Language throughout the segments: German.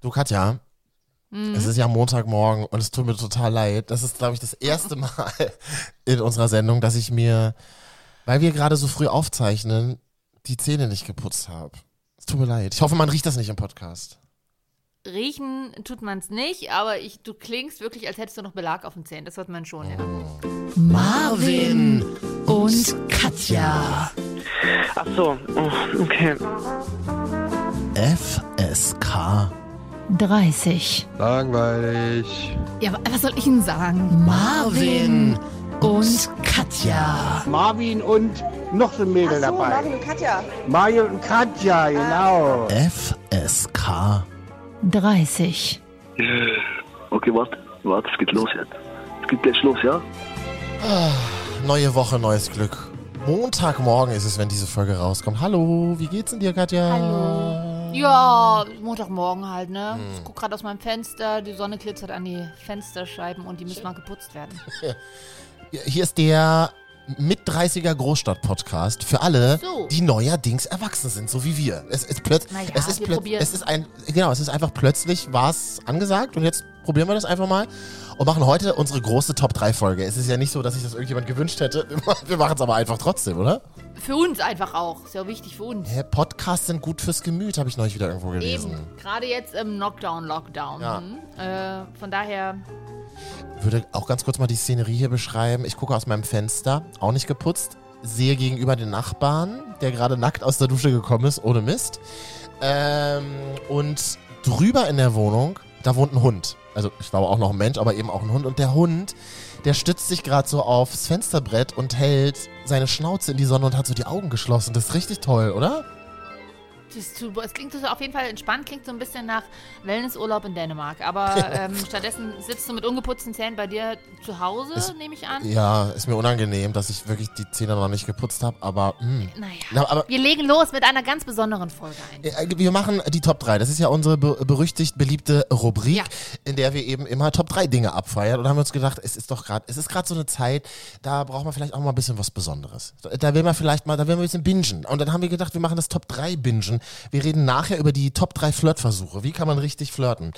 Du Katja, es ist ja Montagmorgen und es tut mir total leid. Das ist, glaube ich, das erste Mal in unserer Sendung, dass ich mir, weil wir gerade so früh aufzeichnen, die Zähne nicht geputzt habe. Es tut mir leid. Ich hoffe, man riecht das nicht im Podcast. Riechen tut man es nicht, aber ich, du klingst wirklich, als hättest du noch Belag auf den Zähnen. Das hört man schon, ja. Marvin und Katja. Ach so, oh, okay. FSK. 30. Langweilig. Ja, wa- was soll ich denn sagen? Marvin und Katja. Marvin und noch so ein Mädel Ach so, dabei. Marvin und Katja. Mario und Katja, genau. FSK. 30. Okay, warte, warte, es geht los jetzt. Es geht gleich los, ja? Neue Woche, neues Glück. Montagmorgen ist es, wenn diese Folge rauskommt. Hallo, wie geht's denn dir, Katja? Hallo. Ja, Montagmorgen halt, ne? Ich guck gerade aus meinem Fenster, die Sonne glitzert an die Fensterscheiben und die müssen mal geputzt werden. Hier ist der mit 30er Großstadt-Podcast für alle, So. die neuerdings erwachsen sind, so wie wir. Es ist plötzlich, Na ja, es ist plötzlich, es ist ein, genau, es ist einfach plötzlich war's angesagt und jetzt probieren wir das einfach mal und machen heute unsere große Top 3 Folge. Es ist ja nicht so, dass sich das irgendjemand gewünscht hätte. Wir machen es aber einfach trotzdem, oder? Für uns einfach auch. Ist ja auch wichtig für uns. Hä, Podcasts sind gut fürs Gemüt, habe ich neulich wieder irgendwo gelesen. Eben. Gerade jetzt im Lockdown, Lockdown. Ja. Hm? Äh, von daher, würde auch ganz kurz mal die Szenerie hier beschreiben. Ich gucke aus meinem Fenster, auch nicht geputzt, sehe gegenüber den Nachbarn, der gerade nackt aus der Dusche gekommen ist, ohne Mist. Ähm, und drüber in der Wohnung, da wohnt ein Hund. Also ich glaube auch noch ein Mensch, aber eben auch ein Hund. Und der Hund, der stützt sich gerade so aufs Fensterbrett und hält seine Schnauze in die Sonne und hat so die Augen geschlossen. Das ist richtig toll, oder? Das super. es klingt so auf jeden Fall entspannt, klingt so ein bisschen nach Wellnessurlaub in Dänemark. Aber ähm, stattdessen sitzt du mit ungeputzten Zähnen bei dir zu Hause, Ist- nehme ich an. Ja, ist mir unangenehm, dass ich wirklich die Zähne noch nicht geputzt habe, aber hm. Naja, Na, aber wir legen los mit einer ganz besonderen Folge ein. Äh, Wir machen die Top 3. Das ist ja unsere be berüchtigt beliebte Rubrik, Ja. in der wir eben immer Top 3 Dinge abfeiern. Und haben wir uns gedacht, es ist doch gerade, es ist gerade so eine Zeit, da braucht man vielleicht auch mal ein bisschen was Besonderes. Da will man vielleicht mal, da will man ein bisschen bingen. Und dann haben wir gedacht, wir machen das Top 3 Bingen. Wir reden nachher über die Top 3 Flirtversuche. Wie kann man richtig flirten?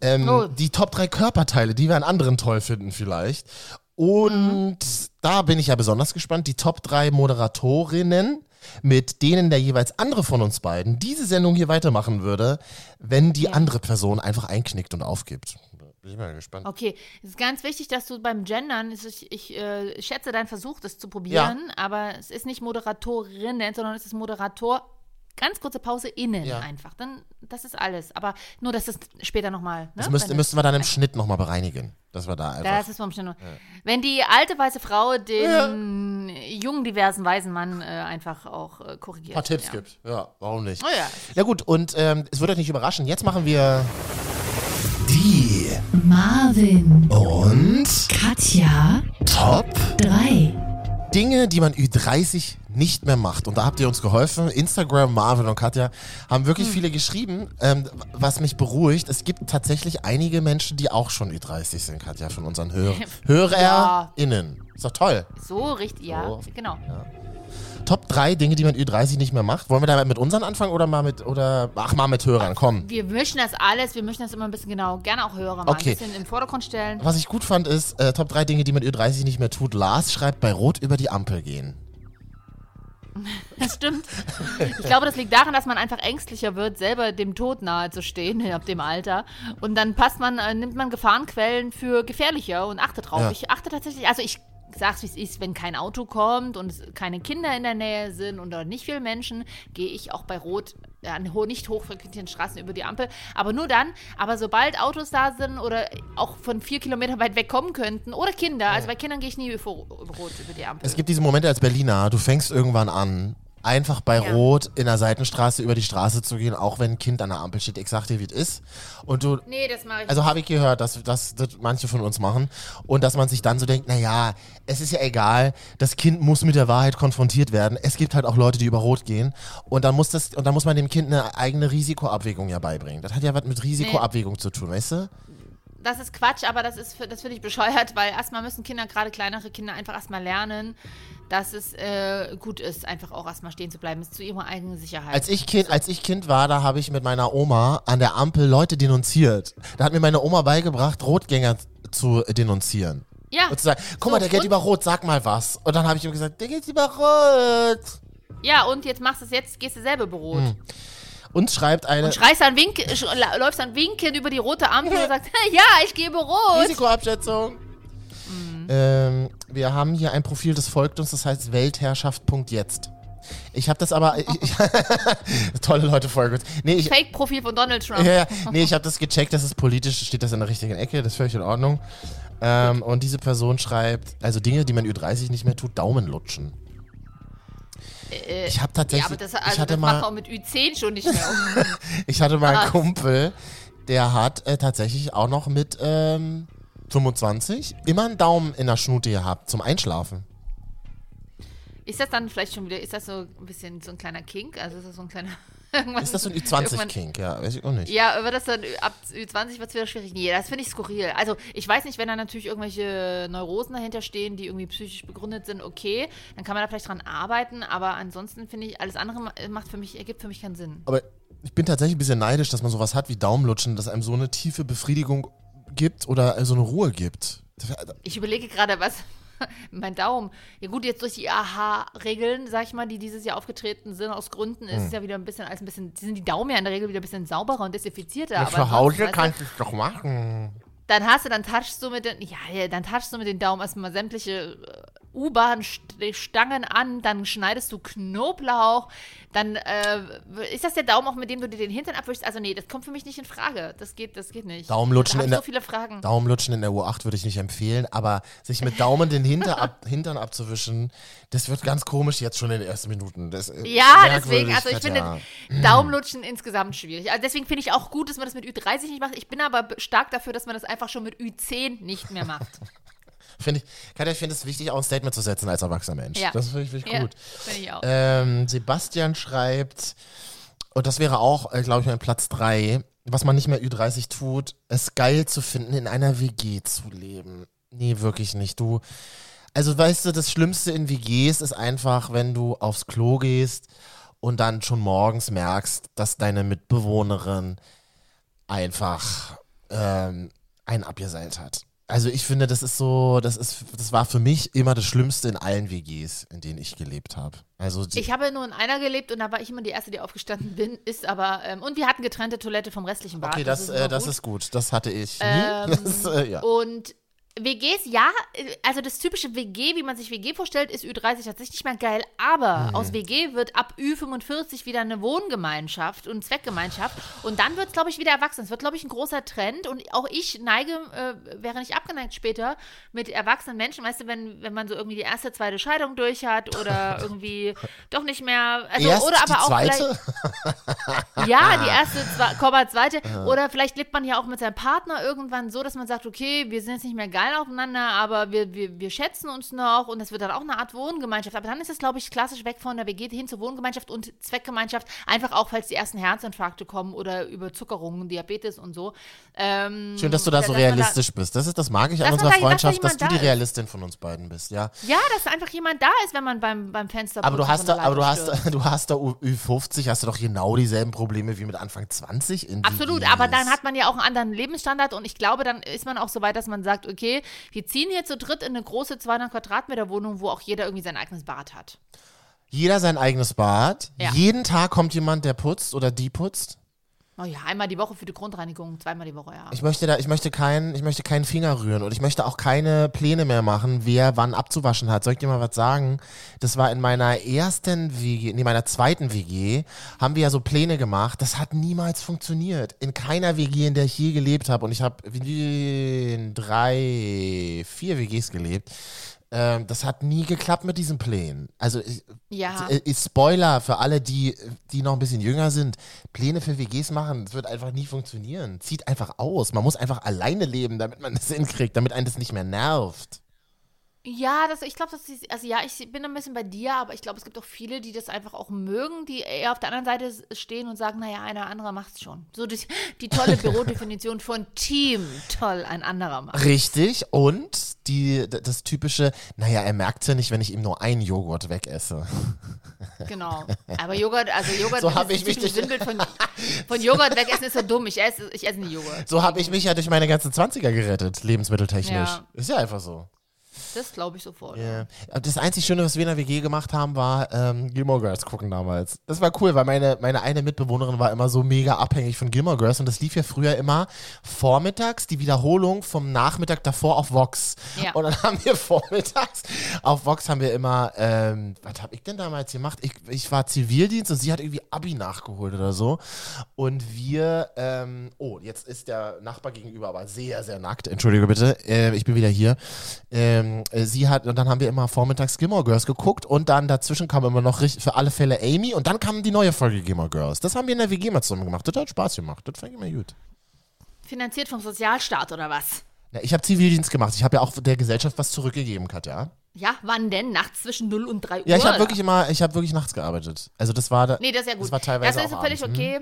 Ähm, Oh. Die Top 3 Körperteile, die wir an anderen toll finden vielleicht. Und da bin ich ja besonders gespannt. Die Top 3 Moderatorinnen, mit denen der jeweils andere von uns beiden diese Sendung hier weitermachen würde, wenn die andere Person einfach einknickt und aufgibt. Bin ich mal gespannt. Okay, es ist ganz wichtig, dass du beim Gendern, ist, ich äh, schätze deinen Versuch, das zu probieren, aber es ist nicht Moderatorinnen, sondern es ist Moderator, ganz kurze Pause, innen Ja. einfach. Dann, das ist alles. Aber nur, dass das später nochmal. Ne? Das müsste, Wenn müssten wir dann im Schnitt nochmal bereinigen. Dass wir da einfach. Das ist vom Schnitt nur. Wenn die alte weiße Frau den jungen, diversen weisen Mann äh, einfach auch äh, korrigiert. ein paar Tipps ja. gibt. Ja, warum nicht? Oh ja. Ja gut, und ähm, es wird euch nicht überraschen. Jetzt machen wir die Marvin und Katja. Top 3. Dinge, die man Ü30 nicht mehr macht. Und da habt ihr uns geholfen. Instagram, Marvin und Katja haben Hm. wirklich viele geschrieben, ähm, was mich beruhigt. Es gibt tatsächlich einige Menschen, die auch schon Ü30 sind, Katja, von unseren Hör HörerInnen. Ist doch toll. So richtig, ja, So. genau. Top 3 Dinge, die man Ü30 nicht mehr macht. Wollen wir da mit unseren anfangen oder mal mit, oder, ach, mal mit Hörern, komm. Wir mischen das alles, wir mischen das immer ein bisschen genau, gerne auch Hörer mal Okay. ein bisschen im Vordergrund stellen. Was ich gut fand, ist, äh, Top 3 Dinge, die man Ü30 nicht mehr tut. Lars schreibt, bei Rot über die Ampel gehen. Das stimmt. Ich glaube, das liegt daran, dass man einfach ängstlicher wird, selber dem Tod nahe zu stehen, ab dem Alter. Und dann passt man, äh, nimmt man Gefahrenquellen für gefährlicher und achtet drauf. Ja. Ich achte tatsächlich, also ich sag's wie es ist, wenn kein Auto kommt und keine Kinder in der Nähe sind oder nicht viele Menschen, gehe ich auch bei Rot äh, an nicht hochfrequentierten Straßen über die Ampel. Aber nur dann, aber sobald Autos da sind oder auch von vier Kilometern weit weg kommen könnten oder Kinder, also bei Kindern gehe ich nie über, über Rot über die Ampel. Es gibt diese Momente als Berliner, du fängst irgendwann an, einfach bei Ja. Rot in der Seitenstraße über die Straße zu gehen, auch wenn ein Kind an der Ampel steht. Ich sag dir, wie es ist. Und du, nee, das mache ich also habe ich gehört, dass, dass das manche von uns machen. Und dass man sich dann so denkt, naja, es ist ja egal, das Kind muss mit der Wahrheit konfrontiert werden. Es gibt halt auch Leute, die über Rot gehen. Und dann muss das, und dann muss man dem Kind eine eigene Risikoabwägung ja beibringen. Das hat ja was mit Risikoabwägung zu tun, weißt du? das ist Quatsch, aber das ist das finde ich bescheuert, weil erstmal müssen Kinder, gerade kleinere Kinder, einfach erstmal lernen, dass es äh, gut ist, einfach auch erstmal stehen zu bleiben, ist zu ihrer eigenen Sicherheit. Als ich Kind, als ich Kind war, da habe ich mit meiner Oma an der Ampel Leute denunziert. Da hat mir meine Oma beigebracht, Rotgänger zu denunzieren. ja, Und zu sagen, guck So, mal, der geht über Rot, sag mal was. Und dann habe ich ihm gesagt, der geht über Rot. ja, und jetzt machst du es jetzt, gehst du selber berot. Hm. Und schreibt eine Und schreist dann wink, läufst dann winkend über die rote Ampel und sagst, ja, ich gebe rot. Risikoabschätzung. Mhm. Ähm, wir haben hier ein Profil, das folgt uns, das heißt Weltherrschaft.jetzt. Ich habe das aber. Ich, ich, tolle Leute folgen uns. Nee, ich, Fake-Profil von Donald Trump. ja, nee, ich habe das gecheckt, das ist politisch, steht das in der richtigen Ecke, das ist völlig in Ordnung. Ähm, und diese Person schreibt, also Dinge, die man Ü30 nicht mehr tut, Daumen lutschen. Äh, Ich habe tatsächlich, ja, aber das, ich also hatte das mal, auch mit Ü10 schon nicht mehr. ich hatte mal einen Was? Kumpel, der hat äh, tatsächlich auch noch mit ähm, 25 immer einen Daumen in der Schnute gehabt zum Einschlafen. ist das dann vielleicht schon wieder, ist das so ein bisschen so ein kleiner Kink? Also ist das so ein kleiner. irgendwas- Ist das so ein irgendwann- Ü20-Kink? Ja, weiß ich auch nicht. Ja, wird das dann ab Ü20 wird es wieder schwierig? Nee, das finde ich skurril. Also, ich weiß nicht, wenn da natürlich irgendwelche Neurosen dahinter stehen, die irgendwie psychisch begründet sind, okay, dann kann man da vielleicht dran arbeiten, aber ansonsten finde ich, alles andere ma- macht für mich, ergibt für mich keinen Sinn. Aber ich bin tatsächlich ein bisschen neidisch, dass man sowas hat wie Daumenlutschen, das einem so eine tiefe Befriedigung gibt oder so eine Ruhe gibt. Ich überlege gerade, was. Mein Daumen. Ja gut, jetzt durch die AHA-Regeln, sag ich mal, die dieses Jahr aufgetreten sind, aus Gründen, ist es ja wieder ein bisschen, als ein bisschen, sind die Daumen ja in der Regel wieder ein bisschen sauberer und desinfizierter. aber Zu Hause kannst du es doch machen. Dann hast du, dann touchst du mit den, ja, dann touchst du mit den Daumen erstmal sämtliche äh, U-Bahn-Stangen an, dann schneidest du Knoblauch, dann äh, ist das der Daumen auch, mit dem du dir den Hintern abwischst? Also nee, das kommt für mich nicht in Frage. Das geht, das geht nicht. Daumenlutschen in der- so viele Fragen. Daumenlutschen in der U8 würde ich nicht empfehlen, aber sich mit Daumen den Hinter ab, Hintern abzuwischen, das wird ganz komisch jetzt schon in den ersten Minuten. Das, äh, Ja, deswegen, also ich finde Daumenlutschen insgesamt schwierig. Also deswegen finde ich auch gut, dass man das mit Ü30 nicht macht. Ich bin aber stark dafür, dass man das einfach schon mit Ü10 nicht mehr macht. Finde ich, Katja, ich finde es wichtig, auch ein Statement zu setzen als erwachsener Mensch. Ja. Das finde ich, find ich ja, gut. finde ich auch. Ähm, Sebastian schreibt, und das wäre auch, äh, glaube ich, mein Platz 3, was man nicht mehr Ü30 tut, es geil zu finden, in einer WG zu leben. Nee, wirklich nicht. Du, also weißt du, das Schlimmste in WGs ist einfach, wenn du aufs Klo gehst und dann schon morgens merkst, dass deine Mitbewohnerin einfach ähm, einen abgeseilt hat. Also ich finde, das ist so, das ist, das war für mich immer das Schlimmste in allen WGs, in denen ich gelebt habe. Also Ich habe nur in einer gelebt und da war ich immer die Erste, die aufgestanden bin, ist aber, ähm, und wir hatten getrennte Toilette vom restlichen Bad. okay, das, ist äh, das gut. ist gut. Das hatte ich. Ähm, das, äh, ja. Und WGs, ja, äh, also das typische WG, wie man sich WG vorstellt, ist Ü30 tatsächlich nicht mehr geil, aber Mhm. aus WG wird ab Ü45 wieder eine Wohngemeinschaft und Zweckgemeinschaft und dann wird es, glaube ich, wieder erwachsen. Es wird, glaube ich, ein großer Trend und auch ich neige, äh, wäre nicht abgeneigt später mit erwachsenen Menschen, weißt du, wenn, wenn man so irgendwie die erste, zweite Scheidung durch hat oder irgendwie doch nicht mehr, also, Erst oder aber die auch zweite? vielleicht ja, die erste, zwei, Komma, zweite. Oder vielleicht lebt man ja auch mit seinem Partner irgendwann so, dass man sagt, okay, wir sind jetzt nicht mehr geil aufeinander, aber wir, wir, wir schätzen uns noch und es wird dann auch eine Art Wohngemeinschaft. Aber dann ist es, glaube ich, klassisch weg von der WG hin zur Wohngemeinschaft und Zweckgemeinschaft. Einfach auch, falls die ersten Herzinfarkte kommen oder Überzuckerungen, Diabetes und so. Ähm, Schön, dass du da so dass realistisch bist. Das ist, das mag ich an Dass unserer da- dass da Freundschaft, dass jemand du die da ist. Realistin von uns beiden bist, ja. ja, dass einfach jemand da ist, wenn man beim, beim Fenster Aber du hast da, aber du hast, du hast da U- Ü50, hast du doch genau dieselben Probleme wie mit Anfang 20 in Absolut, aber dann hat man ja auch einen anderen Lebensstandard und ich glaube, dann ist man auch so weit, dass man sagt, okay, wir ziehen hier zu dritt in eine große 200 Quadratmeter Wohnung, wo auch jeder irgendwie sein eigenes Bad hat. Jeder sein eigenes Bad. Ja. Jeden Tag kommt jemand, der putzt oder die putzt. Oh ja, einmal die Woche für die Grundreinigung, zweimal die Woche, ja. Ich möchte da, ich möchte keinen, ich möchte keinen Finger rühren und ich möchte auch keine Pläne mehr machen, wer wann abzuwaschen hat. Soll ich dir mal was sagen? Das war in meiner ersten WG, nee, meiner zweiten WG, haben wir ja so Pläne gemacht. Das hat niemals funktioniert. In keiner WG, in der ich je gelebt habe. Und ich habe in drei, vier WGs gelebt. Ähm, das hat nie geklappt mit diesen Plänen. Also Ja. äh, ist Spoiler für alle, die, die noch ein bisschen jünger sind. Pläne für WGs machen, das wird einfach nie funktionieren. Zieht einfach aus. Man muss einfach alleine leben, damit man das hinkriegt, damit einen das nicht mehr nervt. Ja, das, ich glaube, das ist, also ja, ich bin ein bisschen bei dir, aber ich glaube, es gibt auch viele, die das einfach auch mögen, die eher auf der anderen Seite stehen und sagen, naja, einer anderer macht's schon. So die, die tolle Bürodefinition von Team, toll, ein anderer macht. Richtig. Und die, das typische, naja, er merkt ja nicht, wenn ich ihm nur einen Joghurt wegesse. Genau. Aber Joghurt, also Joghurt, So hab ich mich durch- Sinnbild von, von Joghurt wegessen ist so dumm. Ich esse, ich esse nie Joghurt. So habe ich mich ja durch meine ganzen 20er gerettet, lebensmitteltechnisch. Ja. Ist ja einfach so. Das glaube ich sofort. Ja. Das einzig Schöne, was wir in der WG gemacht haben, war ähm, Gilmore Girls gucken damals. Das war cool, weil meine, meine eine Mitbewohnerin war immer so mega abhängig von Gilmore Girls und das lief ja früher immer vormittags, die Wiederholung vom Nachmittag davor auf Vox. Ja. Und dann haben wir vormittags auf Vox haben wir immer, ähm, was habe ich denn damals gemacht? Ich, ich war Zivildienst und sie hat irgendwie Abi nachgeholt oder so. Und wir, ähm, oh, jetzt ist der Nachbar gegenüber aber sehr, sehr nackt. Entschuldige bitte, äh, ich bin wieder hier. Ähm, äh, sie hat, und dann haben wir immer vormittags Gilmore Girls geguckt und dann dazwischen kam immer noch für alle Fälle Amy und dann kam die neue Folge Gilmore Girls. Das haben wir in der WG mal zusammen gemacht. Das hat Spaß gemacht. Das fand ich immer gut. Finanziert vom Sozialstaat oder was? Ja, ich habe Zivildienst gemacht. Ich habe ja auch der Gesellschaft was zurückgegeben, Katja. Ja, wann denn? Nachts zwischen 0 und 3 Uhr? Ja, ich habe wirklich immer, ich habe wirklich nachts gearbeitet. Also das war da, Nee, das ist ja gut. Das war teilweise das ist auch völlig abends, okay.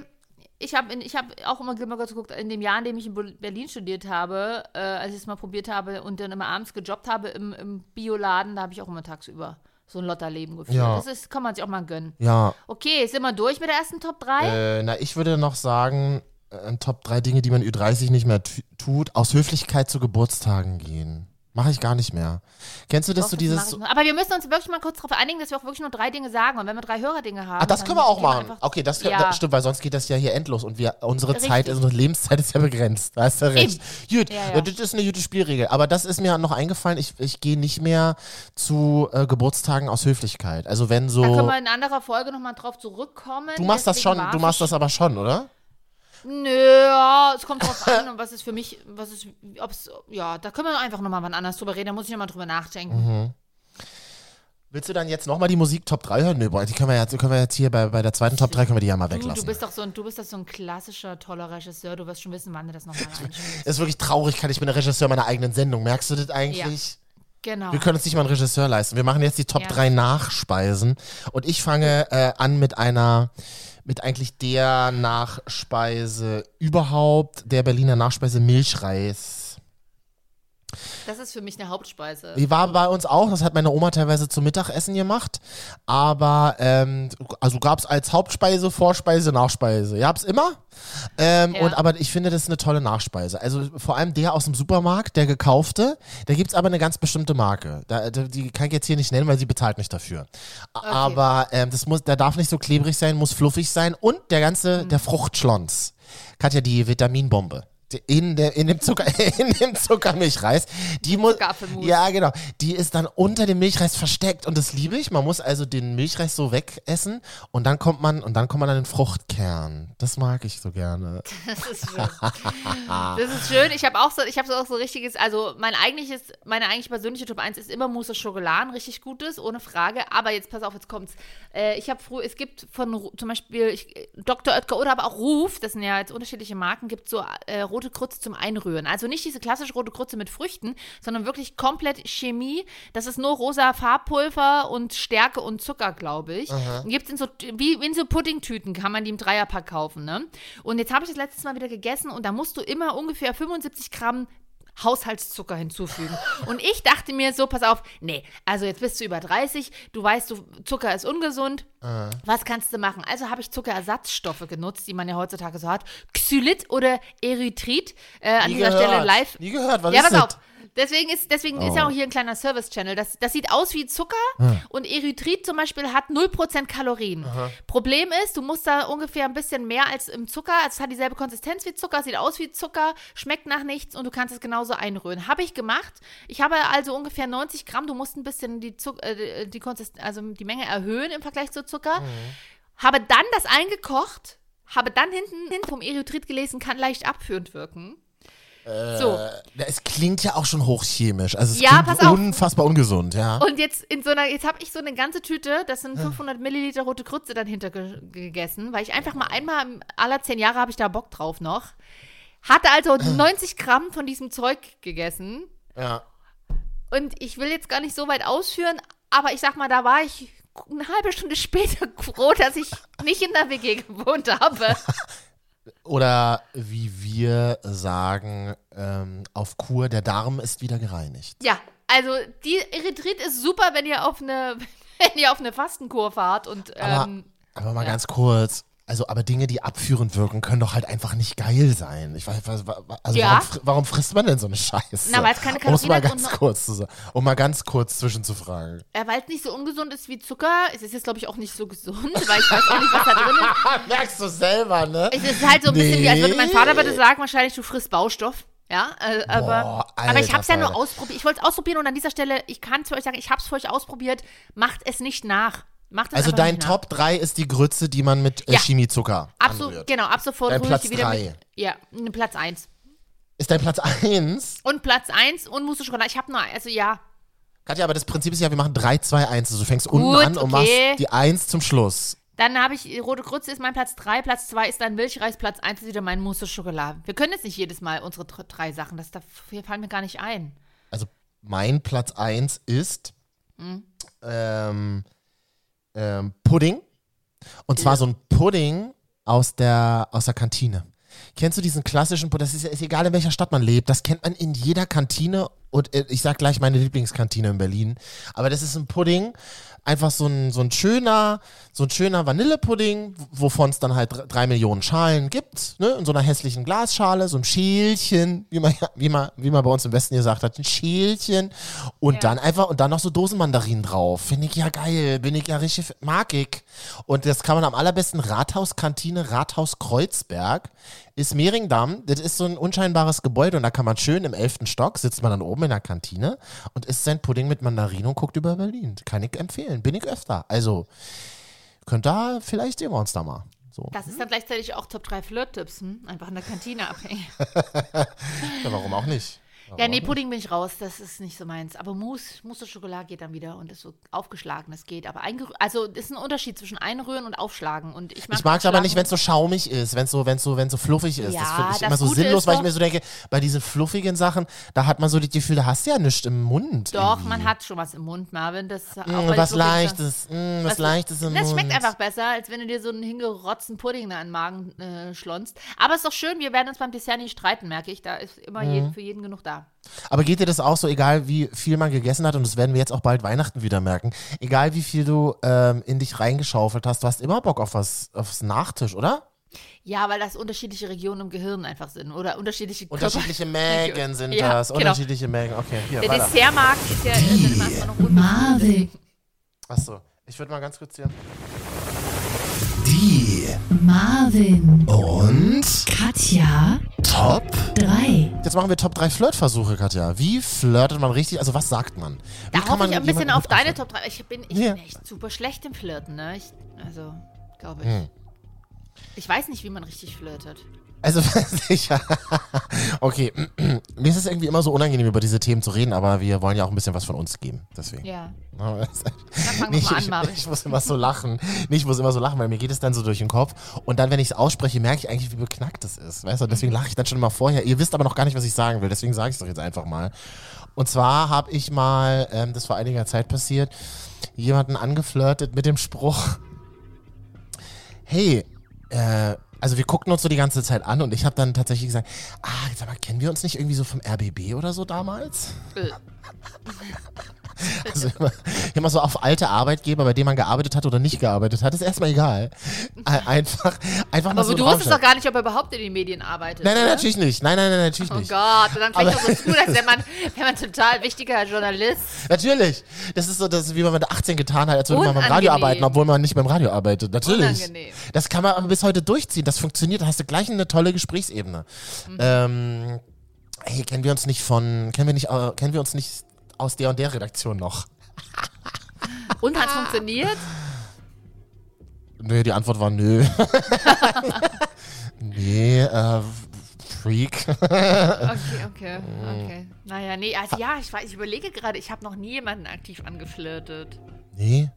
Ich habe ich hab auch immer Girls geguckt, in dem Jahr, in dem ich in Berlin studiert habe, äh, als ich es mal probiert habe und dann immer abends gejobbt habe im, im Bioladen, da habe ich auch immer tagsüber so ein Lotterleben geführt. Ja. Das ist, kann man sich auch mal gönnen. Ja, Okay, sind wir durch mit der ersten Top 3? äh, na, ich würde noch sagen, äh, Top 3 Dinge, die man Ü30 nicht mehr tut, aus Höflichkeit zu Geburtstagen gehen. Mache ich gar nicht mehr. Kennst du das, Doch, so das dieses... Aber wir müssen uns wirklich mal kurz darauf einigen, dass wir auch wirklich nur drei Dinge sagen. Und wenn wir drei Hörerdinge haben. Ah, das können wir auch machen. Okay, das, Ja. das stimmt, weil sonst geht das ja hier endlos und wir unsere Zeit, Richtig. unsere Lebenszeit ist ja begrenzt. Da hast du recht. Gut, Ja, ja. das ist eine gute Spielregel. Aber das ist mir noch eingefallen. Ich, ich gehe nicht mehr zu äh, Geburtstagen aus Höflichkeit. Also wenn so. Da können wir in anderer Folge nochmal drauf zurückkommen. du machst das schon, du machst das aber schon, oder? Nö, ja, es kommt drauf an, was ist für mich, was ist, ob es, ja, da können wir einfach nochmal wann anders drüber reden, da muss ich nochmal drüber nachdenken. Mhm. Willst du dann jetzt nochmal die Musik Top 3 hören? Nö, boah, die können wir, jetzt, können wir jetzt hier bei, bei der zweiten Top 3 können wir die ja mal Du, weglassen. du bist doch so ein, du bist doch so ein klassischer, toller Regisseur, du wirst schon wissen, wann du das nochmal einspielst. ist wirklich traurig, ich bin der Regisseur meiner eigenen Sendung. Merkst du das eigentlich? Genau. Wir können uns nicht mal einen Regisseur leisten. Wir machen jetzt die Top Ja. 3 Nachspeisen. Und ich fange äh, an mit einer, mit eigentlich der Nachspeise überhaupt, der Berliner Nachspeise Milchreis. Das ist für mich eine Hauptspeise. Die war bei uns auch, das hat meine Oma teilweise zum Mittagessen gemacht. Aber, ähm, also gab es als Hauptspeise, Vorspeise, Nachspeise. Ihr habt's immer. Ähm, Ja. und, aber ich finde, das ist eine tolle Nachspeise. Also vor allem der aus dem Supermarkt, der gekaufte, da gibt's aber eine ganz bestimmte Marke. Da, die kann ich jetzt hier nicht nennen, weil sie bezahlt nicht dafür. A- Aber ähm, das muss, der darf nicht so klebrig sein, muss fluffig sein. Und der ganze, der Fruchtschlons. Katja, die Vitaminbombe. In, der, in dem Zucker, in dem Zuckermilchreis, die muss, ja genau, die ist dann unter dem Milchreis versteckt und das liebe ich. Man muss also den Milchreis so wegessen und dann kommt man und dann kommt man an den Fruchtkern. Das mag ich so gerne. Das ist schön. Das ist schön. Ich habe auch so, ich habe so auch so richtiges, also mein eigentliches, meine eigentlich persönliche Top 1 ist immer Mousse Schokolade, richtig gutes, ohne Frage. Aber jetzt pass auf, jetzt kommt's. Äh, ich habe früher, es gibt von zum Beispiel ich, Dr. Oetker oder aber auch Ruf, das sind ja jetzt unterschiedliche Marken, gibt so äh, rote Krütze zum Einrühren. Also nicht diese klassische rote Krütze mit Früchten, sondern wirklich komplett Chemie. Das ist nur rosa Farbpulver und Stärke und Zucker, glaube ich. Gibt in so wie in so Puddingtüten kann man die im Dreierpack kaufen, ne? Und jetzt habe ich das letztes Mal wieder gegessen und da musst du immer ungefähr 75 Gramm Haushaltszucker hinzufügen. Und ich dachte mir so, pass auf, nee, also jetzt bist du über 30, du weißt, du, Zucker ist ungesund. Was kannst du machen? Also habe ich Zuckerersatzstoffe genutzt, die man ja heutzutage so hat. Xylit oder Erythrit. Äh, an Nie dieser gehört. Stelle live. Nie gehört, was ja, ist pass auf. Deswegen ist, deswegen ist ja auch hier ein kleiner Service-Channel. Das, das sieht aus wie Zucker und Erythrit zum Beispiel hat 0% Kalorien. Problem ist, du musst da ungefähr ein bisschen mehr als im Zucker. Es hat dieselbe Konsistenz wie Zucker, sieht aus wie Zucker, schmeckt nach nichts und du kannst es genauso einrühren. Habe ich gemacht. Ich habe also ungefähr 90 Gramm. Du musst ein bisschen die, Zuck äh, die, Konsist also die Menge erhöhen im Vergleich zu Zucker. Habe dann das eingekocht, habe dann hinten, hinten vom Erythrit gelesen, kann leicht abführend wirken. So, Ja, Es klingt ja auch schon hochchemisch. Also es Ja, klingt unfassbar ungesund, ja. Und jetzt in so einer, jetzt habe ich so eine ganze Tüte, das sind 500 Milliliter rote Krütze dann hinter ge gegessen, weil ich einfach mal einmal aller zehn Jahre habe ich da Bock drauf noch. Hatte also 90 Gramm von diesem Zeug gegessen ja. und ich will jetzt gar nicht so weit ausführen, aber ich sag mal, da war ich eine halbe Stunde später froh, dass ich nicht in der WG gewohnt habe. Oder wie wir sagen, ähm, auf Kur, der Darm ist wieder gereinigt. Ja, Also, die Erythrit ist super, wenn ihr auf eine, wenn ihr auf eine Fastenkur fahrt und Aber, ähm, aber mal ja. ganz kurz. Also, aber Dinge, die abführend wirken, können doch halt einfach nicht geil sein. Ich weiß, also Ja. warum, warum frisst man denn so eine Scheiße? Na, keine Um es mal Kalorien hat ganz und noch- kurz zu sagen. Um mal ganz kurz zwischenzufragen. äh, weil es nicht so ungesund ist wie Zucker, es ist jetzt, glaube ich, auch nicht so gesund, weil ich weiß auch nicht, was da drin ist. Merkst du selber, ne? Es ist halt so ein bisschen wie, als würde mein Nee. Vater würde sagen, wahrscheinlich, du frisst Baustoff. Ja, äh, aber, Boah, aber ich habe es ja nur ausprobiert. Ich wollte es ausprobieren und an dieser Stelle, ich kann es für euch sagen, ich habe es für euch ausprobiert. Macht es nicht nach. Macht es Also dein. Top 3 ist die Grütze, die man mit äh, Ja. Chemiezucker Ab so, anrührt. genau, ab sofort Dein rühre ich Platz die wieder drei. mit. Ja, Platz 1. Ist dein Platz 1? Und Platz 1 und Mousse Schokolade. Ich habe nur, also ja. Katja, aber das Prinzip ist ja, wir machen 3, 2, 1. Also du fängst unten Gut, an und okay. machst die 1 zum Schluss. Dann habe ich, Rote Grütze ist mein Platz 3, Platz 2 ist dann Milchreis, Platz 1 ist wieder mein Mousse Schokolade. Wir können jetzt nicht jedes Mal unsere dr- drei Sachen, das da hier fallen mir gar nicht ein. Also mein Platz 1 ist Mhm. ähm, ähm, Pudding. Und zwar so ein Pudding aus der, aus der Kantine. Kennst du diesen klassischen Pudding? Das ist, ja- ist egal, in welcher Stadt man lebt. Das kennt man in jeder Kantine. Und äh, ich sag gleich meine Lieblingskantine in Berlin. Aber das ist ein Pudding. Einfach so ein, so ein schöner, so ein schöner Vanillepudding, wovon es dann halt dr- drei Millionen Schalen gibt, ne? In so einer hässlichen Glasschale, so ein Schälchen, wie man, wie man, wie man bei uns im Westen gesagt hat, ein Schälchen. Und Ja. dann einfach, und dann noch so Dosenmandarinen drauf. Finde ich ja geil, bin ich ja richtig, mag ich. Und das kann man am allerbesten Rathauskantine, Rathaus Kreuzberg, ist Mehringdamm. Das ist so ein unscheinbares Gebäude und da kann man schön im elften Stock, sitzt man dann oben in der Kantine und isst sein Pudding mit Mandarinen und guckt über Berlin. Kann ich empfehlen, bin ich öfter. Also, könnt da, vielleicht sehen wir uns da mal. So. Das ist dann gleichzeitig auch Top 3 Flirt-Tipps, hm? Einfach in der Kantine abhängen. Ja, warum auch nicht? Ja, nee, Pudding bin ich raus, das ist nicht so meins. Aber Mousse, Mousse Schokolade geht dann wieder und ist so aufgeschlagen, das geht. Aber eingerührt, also ist ein Unterschied zwischen einrühren und aufschlagen. Und ich mag es aber nicht, wenn es so schaumig ist, wenn es so, wenn's so, wenn's so fluffig ist. das Ja, finde ich das immer so Gute sinnlos, weil ich mir so denke, bei diesen fluffigen Sachen, da hat man so das Gefühl, da hast du ja nichts im Mund. Doch, irgendwie. man hat schon was im Mund, Marvin. Das auch Mm, was Leichtes, mm, was Das- Leichtes im Das Mund. schmeckt einfach besser, als wenn du dir so einen hingerotzten Pudding da in den Magen äh, schlonst. Aber ist doch schön, wir werden uns beim Dessert nicht streiten, merke ich. Da ist immer Mhm. jeden, für jeden genug da. Aber geht dir das auch so, egal wie viel man gegessen hat, und das werden wir jetzt auch bald Weihnachten wieder merken, egal wie viel du ähm, in dich reingeschaufelt hast, du hast immer Bock auf was, aufs Nachtisch, oder? Ja, weil das unterschiedliche Regionen im Gehirn einfach sind. Oder unterschiedliche Körper- Unterschiedliche Mägen sind Ja, das, genau. unterschiedliche Mägen. Okay, hier, Der weiter. Dessertmarkt ist ja immer noch. Marvin. Achso, ich würde mal ganz kurz hier. Marvin. Und Katja. Top 3. Jetzt machen wir Top 3 Flirtversuche, Katja. Wie flirtet man richtig? Also, was sagt man? Wie Da hoffe ich ein bisschen auf deine anflirten? Top 3. Ich bin, ich Ja. bin echt super schlecht im Flirten, ne? Ich, also, glaube ich. Hm. Ich weiß nicht, wie man richtig flirtet. Also, sicher. okay, mir ist es irgendwie immer so unangenehm, über diese Themen zu reden, aber wir wollen ja auch ein bisschen was von uns geben. Deswegen. Ja. Dann mal an, ich, Marvin. ich muss immer so lachen. Nee, ich muss immer so lachen, weil mir geht es dann so durch den Kopf. Und dann, wenn ich es ausspreche, merke ich eigentlich, wie beknackt es ist. Weißt du? Deswegen lache ich dann schon immer vorher. Ihr wisst aber noch gar nicht, was ich sagen will. Deswegen sage ich es doch jetzt einfach mal. Und zwar habe ich mal, ähm, das vor einiger Zeit passiert, jemanden angeflirtet mit dem Spruch: Hey, äh, also wir guckten uns so die ganze Zeit an und ich habe dann tatsächlich gesagt, ah, sag mal, kennen wir uns nicht irgendwie so vom RBB oder so damals? Also immer, immer so auf alte Arbeitgeber, bei denen man gearbeitet hat oder nicht gearbeitet hat, ist erstmal egal. Ein- Einfach, einfach mal Aber so du wusstest doch gar nicht, ob er überhaupt in den Medien arbeitet. Nein, nein, oder? natürlich nicht. Nein, nein, nein, natürlich Oh nicht. Gott, und dann klingt das so gut, als wäre man, wär man total wichtiger Journalist. Natürlich. Das ist so, das, wie man mit 18 getan hat, als würde man beim Radio arbeiten, obwohl man nicht beim Radio arbeitet. Natürlich. Unangenehm. Das kann man aber bis heute durchziehen. Das funktioniert. Da hast du gleich eine tolle Gesprächsebene. Mhm. Ähm, hey, kennen wir uns nicht von, kennen wir nicht, äh, kennen wir uns nicht aus der und der Redaktion noch? Und hat funktioniert? Nö, die Antwort war nö. nee, äh, Freak. Okay, okay, okay. Naja, nee, also ja, ich weiß, ich überlege gerade, ich habe noch nie jemanden aktiv angeflirtet. nee.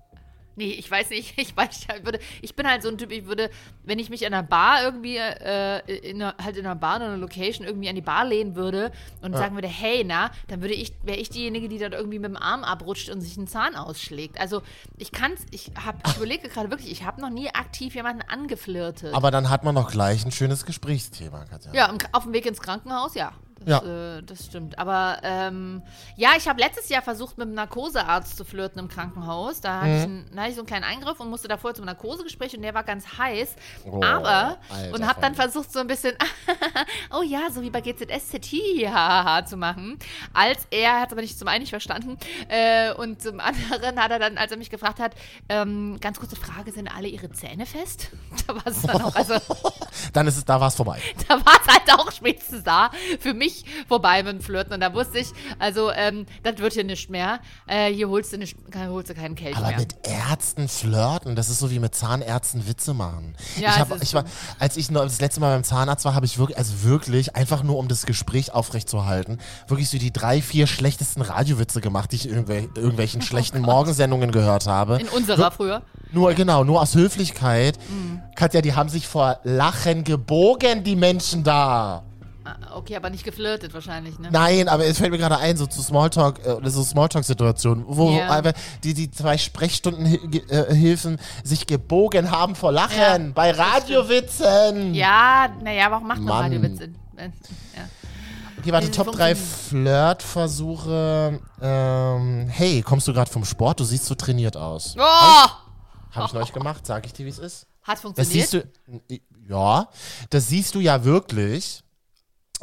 Nee, ich weiß nicht, ich weiß, ich würde, ich bin halt so ein Typ, ich würde, wenn ich mich in einer Bar irgendwie, äh, in einer, halt in einer Bar, in einer Location irgendwie an die Bar lehnen würde und sagen würde, hey, na, dann würde ich, wäre ich diejenige, die dann irgendwie mit dem Arm abrutscht und sich einen Zahn ausschlägt. Also ich kann's, ich hab, ich überlege gerade wirklich, ich habe noch nie aktiv jemanden angeflirtet. Aber dann hat man doch gleich ein schönes Gesprächsthema, Katja. ja, im, auf dem Weg ins Krankenhaus, ja. Das, Ja. äh, das stimmt. Aber ähm, ja, ich habe letztes Jahr versucht, mit einem Narkosearzt zu flirten im Krankenhaus. Da hatte, ich, einen, da hatte ich so einen kleinen Eingriff und musste davor zum Narkosegespräch und der war ganz heiß. Oh, aber, alter und habe dann versucht, so ein bisschen, oh ja, so wie bei GZSZT zu machen. Als er, hat es aber nicht zum einen nicht verstanden. Äh, und zum anderen hat er dann, als er mich gefragt hat, ähm, ganz kurze Frage, sind alle ihre Zähne fest? Da war es dann auch, also Dann ist es, da war es vorbei. da war es halt auch spätestens da für mich vorbei mit dem Flirten. Und da wusste ich, also, ähm, das wird hier nicht mehr. Äh, hier holst du, nicht, holst du keinen Kelch Aber mehr. mit Ärzten flirten, das ist so wie mit Zahnärzten Witze machen. Ja, ich hab, ich war, als ich noch das letzte Mal beim Zahnarzt war, habe ich wirklich, also wirklich, einfach nur um das Gespräch aufrechtzuerhalten, wirklich so die drei, vier schlechtesten Radiowitze gemacht, die ich in irgendwel irgendwelchen schlechten Morgensendungen gehört habe. In unserer früher. Nur, genau, nur aus Höflichkeit. Mhm. Katja, die haben sich vor Lachen gebogen, die Menschen da. Ah, Okay, aber nicht geflirtet wahrscheinlich, ne? Nein, aber es fällt mir gerade ein, so zu Smalltalk, äh, so Smalltalk-Situationen, wo Ja. einfach die, die zwei Sprechstundenhilfen sich gebogen haben vor Lachen Ja, bei Radiowitzen. Ja, naja, warum macht man. Radiowitze? Äh, ja. Okay, warte, Äh, Top 3 funktioniert. Flirtversuche. Ähm, hey, kommst du gerade vom Sport? Du siehst so trainiert aus. Oh! Habe ich neulich gemacht, sag ich dir, wie es ist. Hat Das funktioniert. siehst du, ja, das siehst du ja wirklich,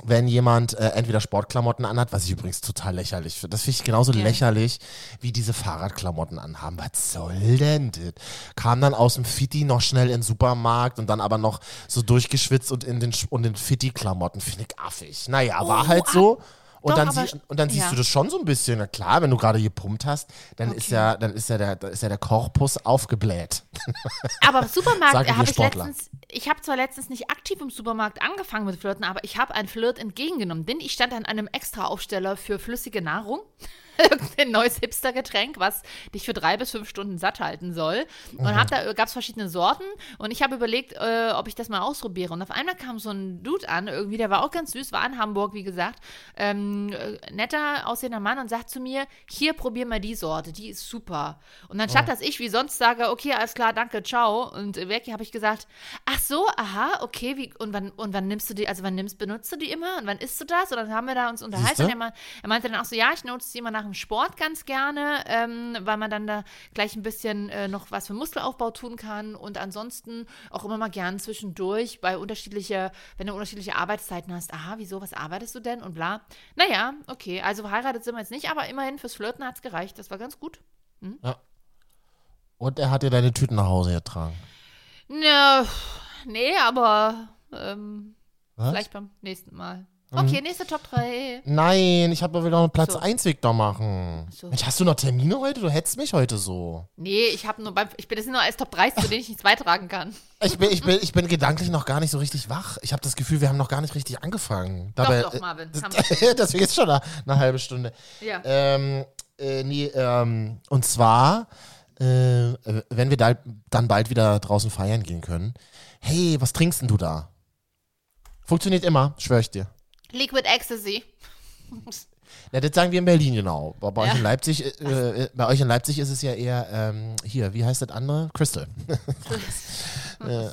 wenn jemand äh, entweder Sportklamotten anhat, was ich übrigens total lächerlich finde. Das finde ich genauso Ja. lächerlich, wie diese Fahrradklamotten anhaben. Was soll denn das? Kam dann aus dem Fitti noch schnell in den Supermarkt und dann aber noch so durchgeschwitzt und in den, und in Fitti-Klamotten. Finde ich affig. Naja, war Oh, halt so. Und doch, dann, aber sie, und dann siehst ja. du das schon so ein bisschen. Na klar, wenn du gerade gepumpt hast, dann ist Okay. ja, dann ist ja der, ist ja der Korpus aufgebläht. Aber im Supermarkt habe ich letztens, ich habe zwar letztens nicht aktiv im Supermarkt angefangen mit Flirten, aber ich habe ein Flirt entgegengenommen, denn ich stand an einem Extra-Aufsteller für flüssige Nahrung. Irgendein neues Hipster-Getränk, was dich für drei bis fünf Stunden satt halten soll. Und hab da gab es verschiedene Sorten und ich habe überlegt, äh, ob ich das mal ausprobiere. Und auf einmal kam so ein Dude an, irgendwie, der war auch ganz süß, war in Hamburg, wie gesagt, ähm, äh, netter aussehender Mann und sagt zu mir, hier probier mal die Sorte, die ist super. Und dann statt dass ich wie sonst sage, okay, alles klar, danke, ciao und weg, habe ich gesagt, ach so, aha, okay, wie, und wann und wann nimmst du die, also wann nimmst, benutzt du die immer und wann isst du das? Und dann haben wir da uns unterhalten. Er, er meinte dann auch so, ja, ich nutze die immer nach dem Sport ganz gerne, ähm, weil man dann da gleich ein bisschen äh, noch was für Muskelaufbau tun kann und ansonsten auch immer mal gern zwischendurch bei unterschiedliche, wenn du unterschiedliche Arbeitszeiten hast, aha, wieso, was arbeitest du denn und bla. Naja, okay, also verheiratet sind wir jetzt nicht, aber immerhin fürs Flirten hat es gereicht, das war ganz gut. Und er hat dir deine Tüten nach Hause getragen. Ja, nee, aber ähm, vielleicht beim nächsten Mal. Okay, nächste Top 3. Nein, ich habe aber wieder noch einen Platz So. 1 Weg da machen. so. Mensch, hast du noch Termine heute? Du hättest mich heute so. Nee, ich habe nur beim, ich bin das sind nur als Top 3, zu denen ich nichts beitragen kann. Ich bin, ich bin, ich bin gedanklich noch gar nicht so richtig wach. Ich habe das Gefühl, wir haben noch gar nicht richtig angefangen. Dabei, doch, Marvin, äh, Deswegen ist schon eine, eine halbe Stunde. Ja. Ähm, äh, nee, ähm, und zwar, äh, wenn wir da, dann bald wieder draußen feiern gehen können. Hey, was trinkst denn du da? Funktioniert immer, schwör ich dir. Liquid Ecstasy. Ja, das sagen wir in Berlin genau. Bei, bei, Ja. euch, in Leipzig, äh, äh, bei euch in Leipzig ist es ja eher, ähm, hier, wie heißt das andere? Crystal.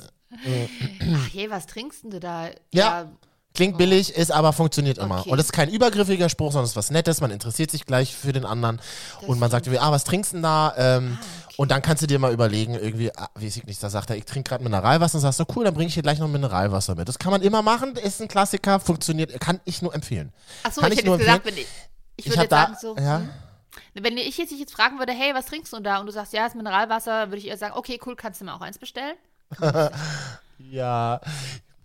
Ach je, was trinkst denn du da? Ja. Klingt billig, ist aber funktioniert immer. Oh. Okay. Und das ist kein übergriffiger Spruch, sondern es ist was Nettes. Man interessiert sich gleich für den anderen. und man sagt irgendwie, ah, was trinkst du denn da? Ähm, Und dann kannst du dir mal überlegen, irgendwie, ah, weiß ich nicht, da sagt er, ich trinke gerade Mineralwasser und sagst du, cool, dann bringe ich dir gleich noch Mineralwasser mit. Das kann man immer machen, ist ein Klassiker, funktioniert, kann ich nur empfehlen. Achso, Kann ich ich hätte nur gesagt, wenn ich, ich Ich würde jetzt da- sagen so, ja. hm, wenn ich jetzt dich jetzt fragen würde, hey, was trinkst du da? Und du sagst, ja, ist Mineralwasser, würde ich eher sagen, okay, cool, kannst du mir auch eins bestellen? Ja,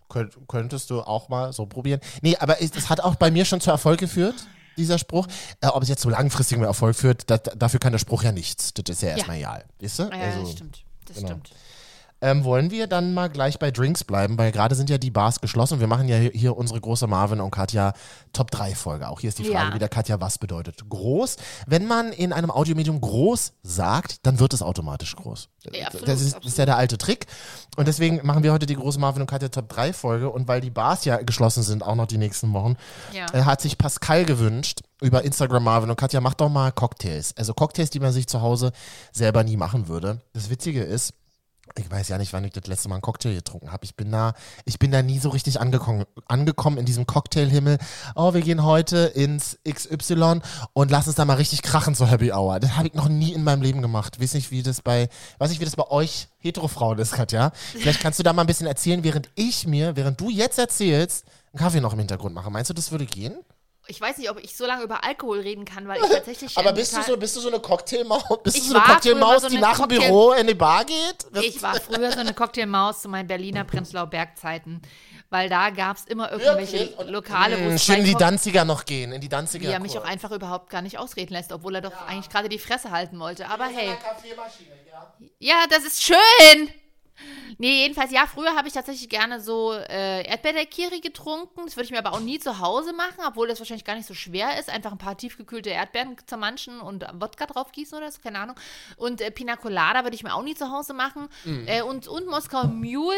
könnt, könntest du auch mal so probieren. Nee, aber es, es hat auch bei mir schon zu Erfolg geführt, dieser Spruch. Äh, ob es jetzt zu langfristigem Erfolg führt, das, dafür kann der Spruch ja nichts. Das ist ja erstmal egal. Weißt du? Ja, Also, das stimmt. Das genau. stimmt. Ähm, wollen wir dann mal gleich bei Drinks bleiben, weil gerade sind ja die Bars geschlossen. Wir machen ja hier, unsere große Marvin und Katja Top 3 Folge. Auch hier ist die Frage Ja. wieder, Katja, was bedeutet groß? Wenn man in einem Audiomedium groß sagt, dann wird es automatisch groß. Ja, absolut, das, ist, ist ja der alte Trick. Und deswegen machen wir heute die große Marvin und Katja Top 3 Folge. Und weil die Bars ja geschlossen sind, auch noch die nächsten Wochen, Ja. äh, hat sich Pascal gewünscht über Instagram Marvin und Katja, mach doch mal Cocktails. Also Cocktails, die man sich zu Hause selber nie machen würde. Das Witzige ist, Ich weiß ja nicht, wann ich das letzte Mal einen Cocktail getrunken habe. Ich bin da, ich bin da nie so richtig angekommen, angekommen in diesem Cocktailhimmel. Oh, wir gehen heute ins XY und lass uns da mal richtig krachen zur Happy Hour. Das habe ich noch nie in meinem Leben gemacht. Weiß nicht, wie das bei, weiß nicht, wie das bei euch Heterofrauen ist, Katja. Vielleicht kannst du da mal ein bisschen erzählen, während ich mir, während du jetzt erzählst, einen Kaffee noch im Hintergrund mache. Meinst du, das würde gehen? Ich weiß nicht, ob ich so lange über Alkohol reden kann, weil ich tatsächlich. Aber ähm, bist du so, bist du so eine Cocktailmaus? Bist du so eine Cocktailmaus, so die eine nach dem Büro in die Bar geht? Das- Ich war früher so eine Cocktailmaus zu meinen Berliner Prenzlauer Bergzeiten, weil da gab es immer irgendwelche Wirklich? Und- Lokale, wo es schön in die Danziger noch gehen, in die Danziger. er mich auch einfach überhaupt gar nicht ausreden lässt, obwohl er doch eigentlich gerade die Fresse halten wollte. Aber hey, ja, das ist schön. Nee, jedenfalls, ja, früher habe ich tatsächlich gerne so äh, Erdbeerkiri getrunken. Das würde ich mir aber auch nie zu Hause machen, obwohl das wahrscheinlich gar nicht so schwer ist. Einfach ein paar tiefgekühlte Erdbeeren zermanschen und Wodka drauf gießen oder so, keine Ahnung. Und äh, Pina Colada würde ich mir auch nie zu Hause machen. Äh, und, und Moskau Mule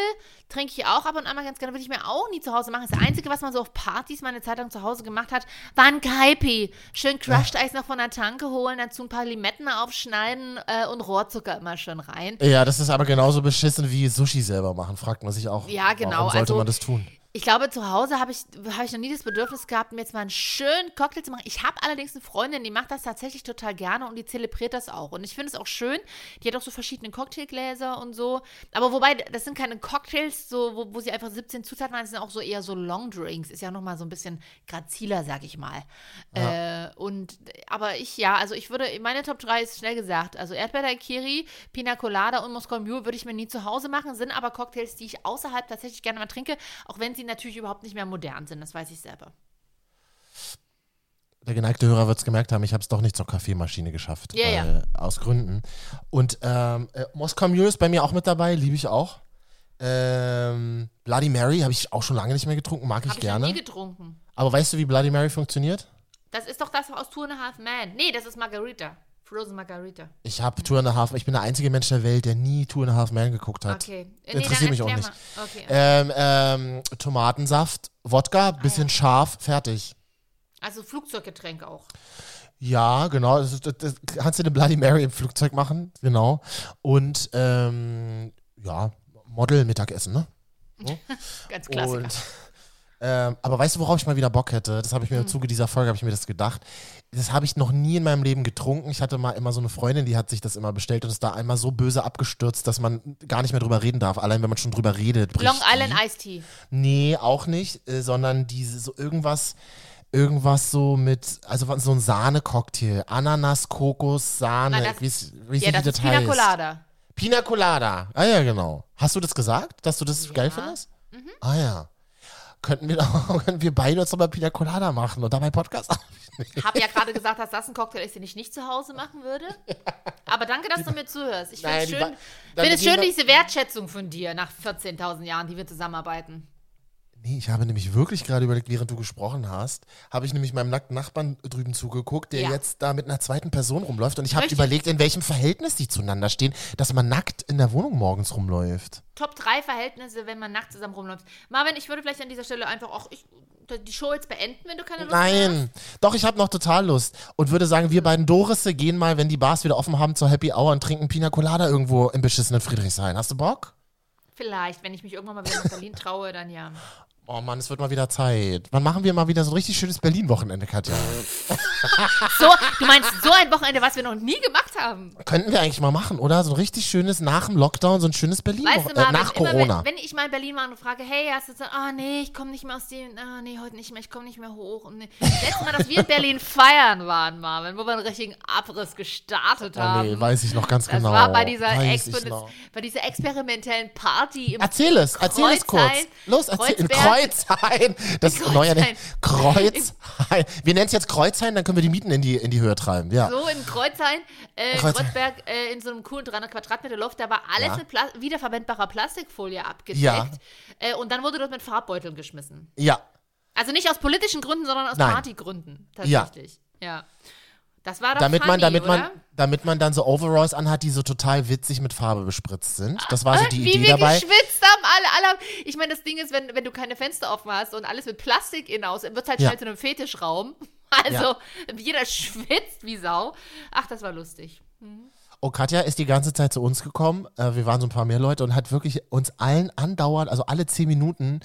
trinke ich auch ab und an mal ganz gerne, würde ich mir auch nie zu Hause machen. Das Einzige, was man so auf Partys mal eine Zeit lang zu Hause gemacht hat, war ein Kaipi. Schön Crushed Eis noch von der Tanke holen, dazu ein paar Limetten aufschneiden äh, und Rohrzucker immer schön rein. Ja, das ist aber genauso beschissen wie Sushi selber machen, fragt man sich auch. Ja, genau, Warum sollte also- man das tun? Ich glaube, zu Hause habe ich, hab ich noch nie das Bedürfnis gehabt, mir jetzt mal einen schönen Cocktail zu machen. Ich habe allerdings eine Freundin, die macht das tatsächlich total gerne und die zelebriert das auch. Und ich finde es auch schön. Die hat auch so verschiedene Cocktailgläser und so. Aber wobei, das sind keine Cocktails, so, wo, wo sie einfach 17 Zutaten haben, das sind auch so eher so Longdrinks. Ist ja nochmal so ein bisschen graziler, sag ich mal. Äh, und, aber ich, ja, also ich würde, meine Top 3 ist schnell gesagt. Also Erdbeer-Daiquiri, Pina Colada und Moskau Mule würde ich mir nie zu Hause machen, sind aber Cocktails, die ich außerhalb tatsächlich gerne mal trinke, auch wenn sie natürlich überhaupt nicht mehr modern sind, das weiß ich selber. Der geneigte Hörer wird es gemerkt haben, ich habe es doch nicht zur Kaffeemaschine geschafft. Ja, ja. weil, Aus Gründen. Und ähm, äh, Moskau Mule ist bei mir auch mit dabei, liebe ich auch. Ähm, Bloody Mary habe ich auch schon lange nicht mehr getrunken, mag ich ich gerne. nie getrunken. Aber weißt du, wie Bloody Mary funktioniert? Das ist doch das aus Two and a Half Man. Nee, das ist Margarita. Frozen Margarita. Ich habe Two and a Half, ich bin der einzige Mensch der Welt, der nie Two and a Half Man geguckt hat. Okay. Nee, Interessiert mich auch nicht. mal. Okay. Ähm, ähm, Tomatensaft, Wodka, bisschen scharf, fertig. Also Flugzeuggetränk auch. Ja, genau. Das, das, das kannst du eine Bloody Mary im Flugzeug machen, genau. Und ähm, ja, Model-Mittagessen, ne? Ganz Klassiker. Und, ähm, aber weißt du, worauf ich mal wieder Bock hätte? Das habe ich mir Hm. im Zuge dieser Folge, habe ich mir das gedacht. Das habe ich noch nie in meinem Leben getrunken. Ich hatte mal immer so eine Freundin, die hat sich das immer bestellt und ist da einmal so böse abgestürzt, dass man gar nicht mehr drüber reden darf. Allein wenn man schon drüber redet. bricht Long Island die. Iced Tea. Nee, auch nicht, äh, sondern diese so irgendwas, irgendwas so mit, also so ein Sahne-Cocktail. Ananas, Kokos, Sahne. Na, das- wie es- wie Ja, das ist Pina. Colada. Pina Colada. Ah ja, genau. Hast du das gesagt, dass du das geil findest? Mhm. Ah ja. Könnten wir, doch, könnten wir beide uns doch mal Pina Colada machen und dabei Podcast aufnehmen. Habe ja gerade gesagt, dass das ein Cocktail ist, den ich nicht zu Hause machen würde. Aber danke, dass du mir zuhörst. Ich finde es schön, find es schön diese Wertschätzung von dir nach 14.000 Jahren, die wir zusammenarbeiten. Nee, ich habe nämlich wirklich gerade überlegt, während du gesprochen hast, habe ich nämlich meinem nackten Nachbarn drüben zugeguckt, der Ja. jetzt da mit einer zweiten Person rumläuft und ich habe überlegt, in welchem Verhältnis die zueinander stehen, dass man nackt in der Wohnung morgens rumläuft. Top 3 Verhältnisse, wenn man nachts zusammen rumläuft. Marvin, ich würde vielleicht an dieser Stelle einfach auch ich, die Show jetzt beenden, wenn du keine Lust mehr hast. Nein, doch, ich habe noch total Lust und würde sagen, wir beiden Dorisse gehen mal, wenn die Bars wieder offen haben, zur Happy Hour und trinken Pina Colada irgendwo im beschissenen Friedrichshain. Hast du Bock? Vielleicht, wenn ich mich irgendwann mal wieder nach Berlin traue, dann ja. Oh Mann, es wird mal wieder Zeit. Wann machen wir mal wieder so ein richtig schönes Berlin-Wochenende, Katja? So, du meinst so ein Wochenende, was wir noch nie gemacht haben. Könnten wir eigentlich mal machen, oder? So ein richtig schönes nach dem Lockdown, so ein schönes berlin Weißt du, äh, Marvin, nach immer Corona. wenn, wenn ich mal in Berlin war und frage, hey, hast du gesagt, ah nee, ich komme nicht mehr aus dem, ah nee, heute nicht mehr, ich komme nicht mehr hoch. Und nee. Letztes Mal, dass wir in Berlin feiern waren, Marvin, wo wir einen richtigen Abriss gestartet oh haben. nee, weiß ich noch ganz das genau. war bei dieser, bei dieser experimentellen Party im Erzähl es, erzähl es kurz. Los, erzähl. In Kreuzberg. Kreuzhain. Das ist In neuer Kreuzhain. Kreuzhain. Wir nennen es jetzt Kreuzhain, dann können wir die Mieten in die, in die Höhe treiben. Ja. So in Kreuzhain, äh, Kreuzhain. Kreuzberg, äh, in so einem coolen 300 Quadratmeter Loft, da war alles Ja. mit Pla wiederverwendbarer Plastikfolie abgedeckt. Ja. Äh, und dann wurde dort mit Farbbeuteln geschmissen. Ja. Also nicht aus politischen Gründen, sondern aus Nein. Partygründen. Ja. Tatsächlich. Ja. Das war doch Damit funny, man, damit oder? man, damit man dann so Overalls anhat, die so total witzig mit Farbe bespritzt sind. Das war so die Wie Idee wir dabei. geschwitzt haben, alle, alle. Ich meine, das Ding ist, wenn, wenn du keine Fenster offen hast und alles mit Plastik in aus, wird halt Ja. schnell zu einem Fetischraum. Also, jeder schwitzt wie Sau. Ach, das war lustig. Und Katja ist die ganze Zeit zu uns gekommen. Äh, wir waren so ein paar mehr Leute und hat wirklich uns allen andauernd, also alle zehn Minuten,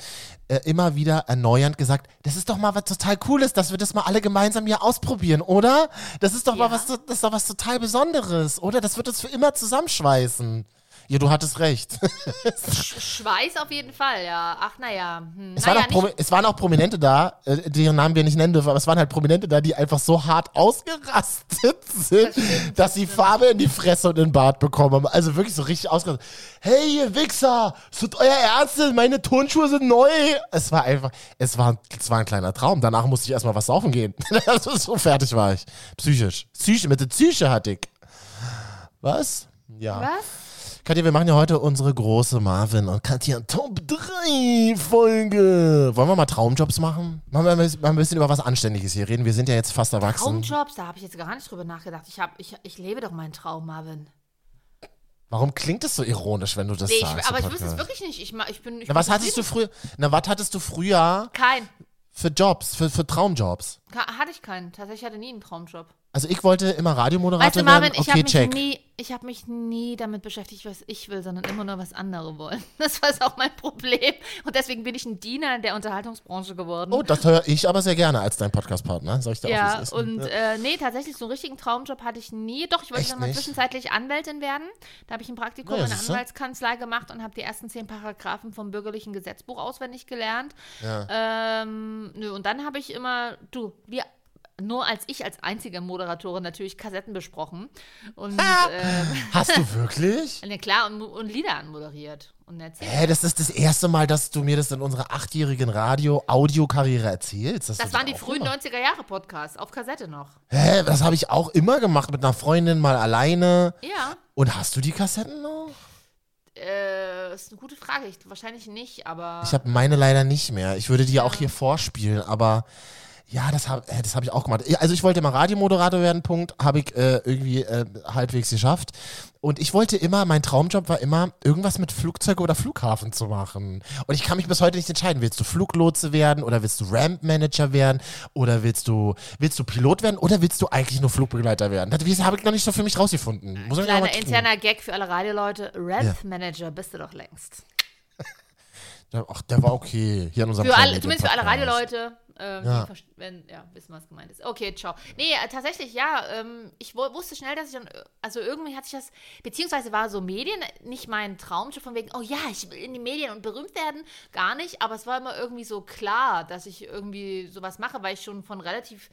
äh, immer wieder erneuernd gesagt, das ist doch mal was total Cooles, dass wir das mal alle gemeinsam hier ausprobieren, oder? Das ist doch Ja. mal was, das ist doch was total Besonderes, oder? Das wird uns für immer zusammenschweißen. Ja, du hattest recht. Sch- Schweiß auf jeden Fall, ja. Ach, naja. Hm. Es, naja, waren auch Promi- es waren auch Prominente da, äh, deren Namen wir nicht nennen dürfen, aber es waren halt Prominente da, die einfach so hart ausgerastet sind, dass sie Farbe in die Fresse und in den Bart bekommen haben. Also wirklich so richtig ausgerastet. Hey, ihr Wichser, ist das euer Ernst? Meine Turnschuhe sind neu. Es war einfach, es war, es war ein kleiner Traum. Danach musste ich erstmal was saufen gehen. also so fertig war ich. Psychisch. Psyche, mit der Psyche hatte ich. Was? Ja. Was? Katja, wir machen ja heute unsere große Marvin und Katja Top 3 Folge. Wollen wir mal Traumjobs machen? Machen wir mal ein bisschen über was Anständiges hier reden. Wir sind ja jetzt fast erwachsen. Traumjobs, da habe ich jetzt gar nicht drüber nachgedacht. Ich, hab, ich, ich lebe doch meinen Traum, Marvin. Warum klingt es so ironisch, wenn du das Nee, ich, sagst? aber im ich wüsste es wirklich nicht. Ich, ich bin, ich Na, was hattest du früher? Na, was hattest du früher Kein. für Jobs, für, für Traumjobs? Ka- Hatte ich keinen. Tatsächlich hatte ich nie einen Traumjob. Also ich wollte immer Radiomoderator Weißt du, Marvin, werden. ich habe Okay, mich, check. nie, ich hab mich nie damit beschäftigt, was ich will, sondern immer nur, was andere wollen. Das war auch mein Problem. Und deswegen bin ich ein Diener in der Unterhaltungsbranche geworden. Oh, das höre ich aber sehr gerne als dein Podcast-Partner. Soll ich auch ja, ist? und äh, nee, tatsächlich so einen richtigen Traumjob hatte ich nie. Doch, ich wollte Echt dann mal nicht? zwischenzeitlich Anwältin werden. Da habe ich ein Praktikum ja, in der. Anwaltskanzlei gemacht und habe die ersten zehn Paragraphen vom bürgerlichen Gesetzbuch auswendig gelernt. Ja. Ähm, nö, und dann habe ich immer, du, wir, nur als ich als einzige Moderatorin natürlich Kassetten besprochen. Und ähm, Hast du wirklich? ja, klar, und, und Lieder anmoderiert und erzählt. Hä, das ist das erste Mal, dass du mir das in unserer achtjährigen Radio-Audiokarriere erzählst. Das hast waren die frühen gemacht. 90er Jahre Podcasts, auf Kassette noch. Hä, das habe ich auch immer gemacht mit einer Freundin, mal alleine. Ja, Und hast du die Kassetten noch? äh, ist eine gute Frage. Ich, wahrscheinlich nicht, aber. Ich habe meine leider nicht mehr. Ich würde die ja auch hier vorspielen, aber ja, das habe äh, das hab ich auch gemacht. Ja, Also ich wollte mal Radiomoderator werden, Punkt, habe ich äh, irgendwie äh, halbwegs geschafft. Und ich wollte immer, mein Traumjob war immer, irgendwas mit Flugzeug oder Flughafen zu machen. Und ich kann mich bis heute nicht entscheiden, willst du Fluglotse werden oder willst du Ramp-Manager werden oder willst du, willst du Pilot werden oder willst du eigentlich nur Flugbegleiter werden? Das habe ich noch nicht so für mich rausgefunden. Muss ich noch mal Kleiner interner Gag für alle Radioleute. Ramp-Manager bist du doch längst. Ja, Ach, der war okay. Hier an unserem Für alle, zumindest für alle Medienpodcast. Ähm, Ja. wenn, ja, wissen, was gemeint ist. Okay, ciao. Nee, äh, tatsächlich, ja, ähm, ich wu- wusste schnell, dass ich dann, äh, also irgendwie hat sich das, beziehungsweise war so Medien nicht mein Traumjob von wegen, oh ja, ich will in die Medien und berühmt werden, gar nicht, aber es war immer irgendwie so klar, dass ich irgendwie sowas mache, weil ich schon von relativ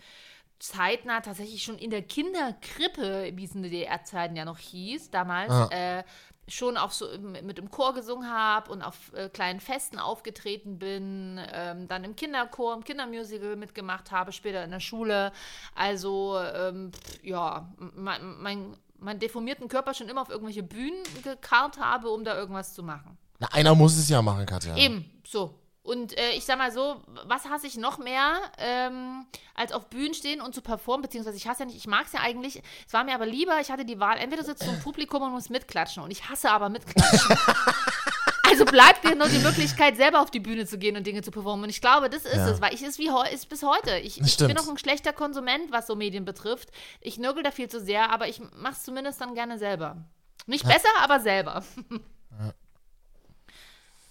zeitnah tatsächlich schon in der Kinderkrippe, wie es in DDR-Zeiten ja noch hieß, damals, Ah. äh, schon auf so mit im Chor gesungen habe und auf äh, kleinen Festen aufgetreten bin, ähm, dann im Kinderchor, im Kindermusical mitgemacht habe, später in der Schule. Also ähm, ja, mein, mein, meinen deformierten Körper schon immer auf irgendwelche Bühnen gekarrt habe, um da irgendwas zu machen. Na, einer muss es ja machen, Katja. Eben, so. Und äh, ich sag mal so, was hasse ich noch mehr, ähm, als auf Bühnen stehen und zu performen, beziehungsweise ich hasse ja nicht, ich mag es ja eigentlich, es war mir aber lieber, ich hatte die Wahl, entweder sitzt du im Publikum und musst mitklatschen und ich hasse aber mitklatschen. also bleibt dir nur die Möglichkeit, selber auf die Bühne zu gehen und Dinge zu performen. Und ich glaube, das ist Ja. es, weil ich ist wie ist bis heute. Ich, ich bin noch ein schlechter Konsument, was so Medien betrifft. Ich nörgel da viel zu sehr, aber ich mach's zumindest dann gerne selber. Nicht besser, aber selber.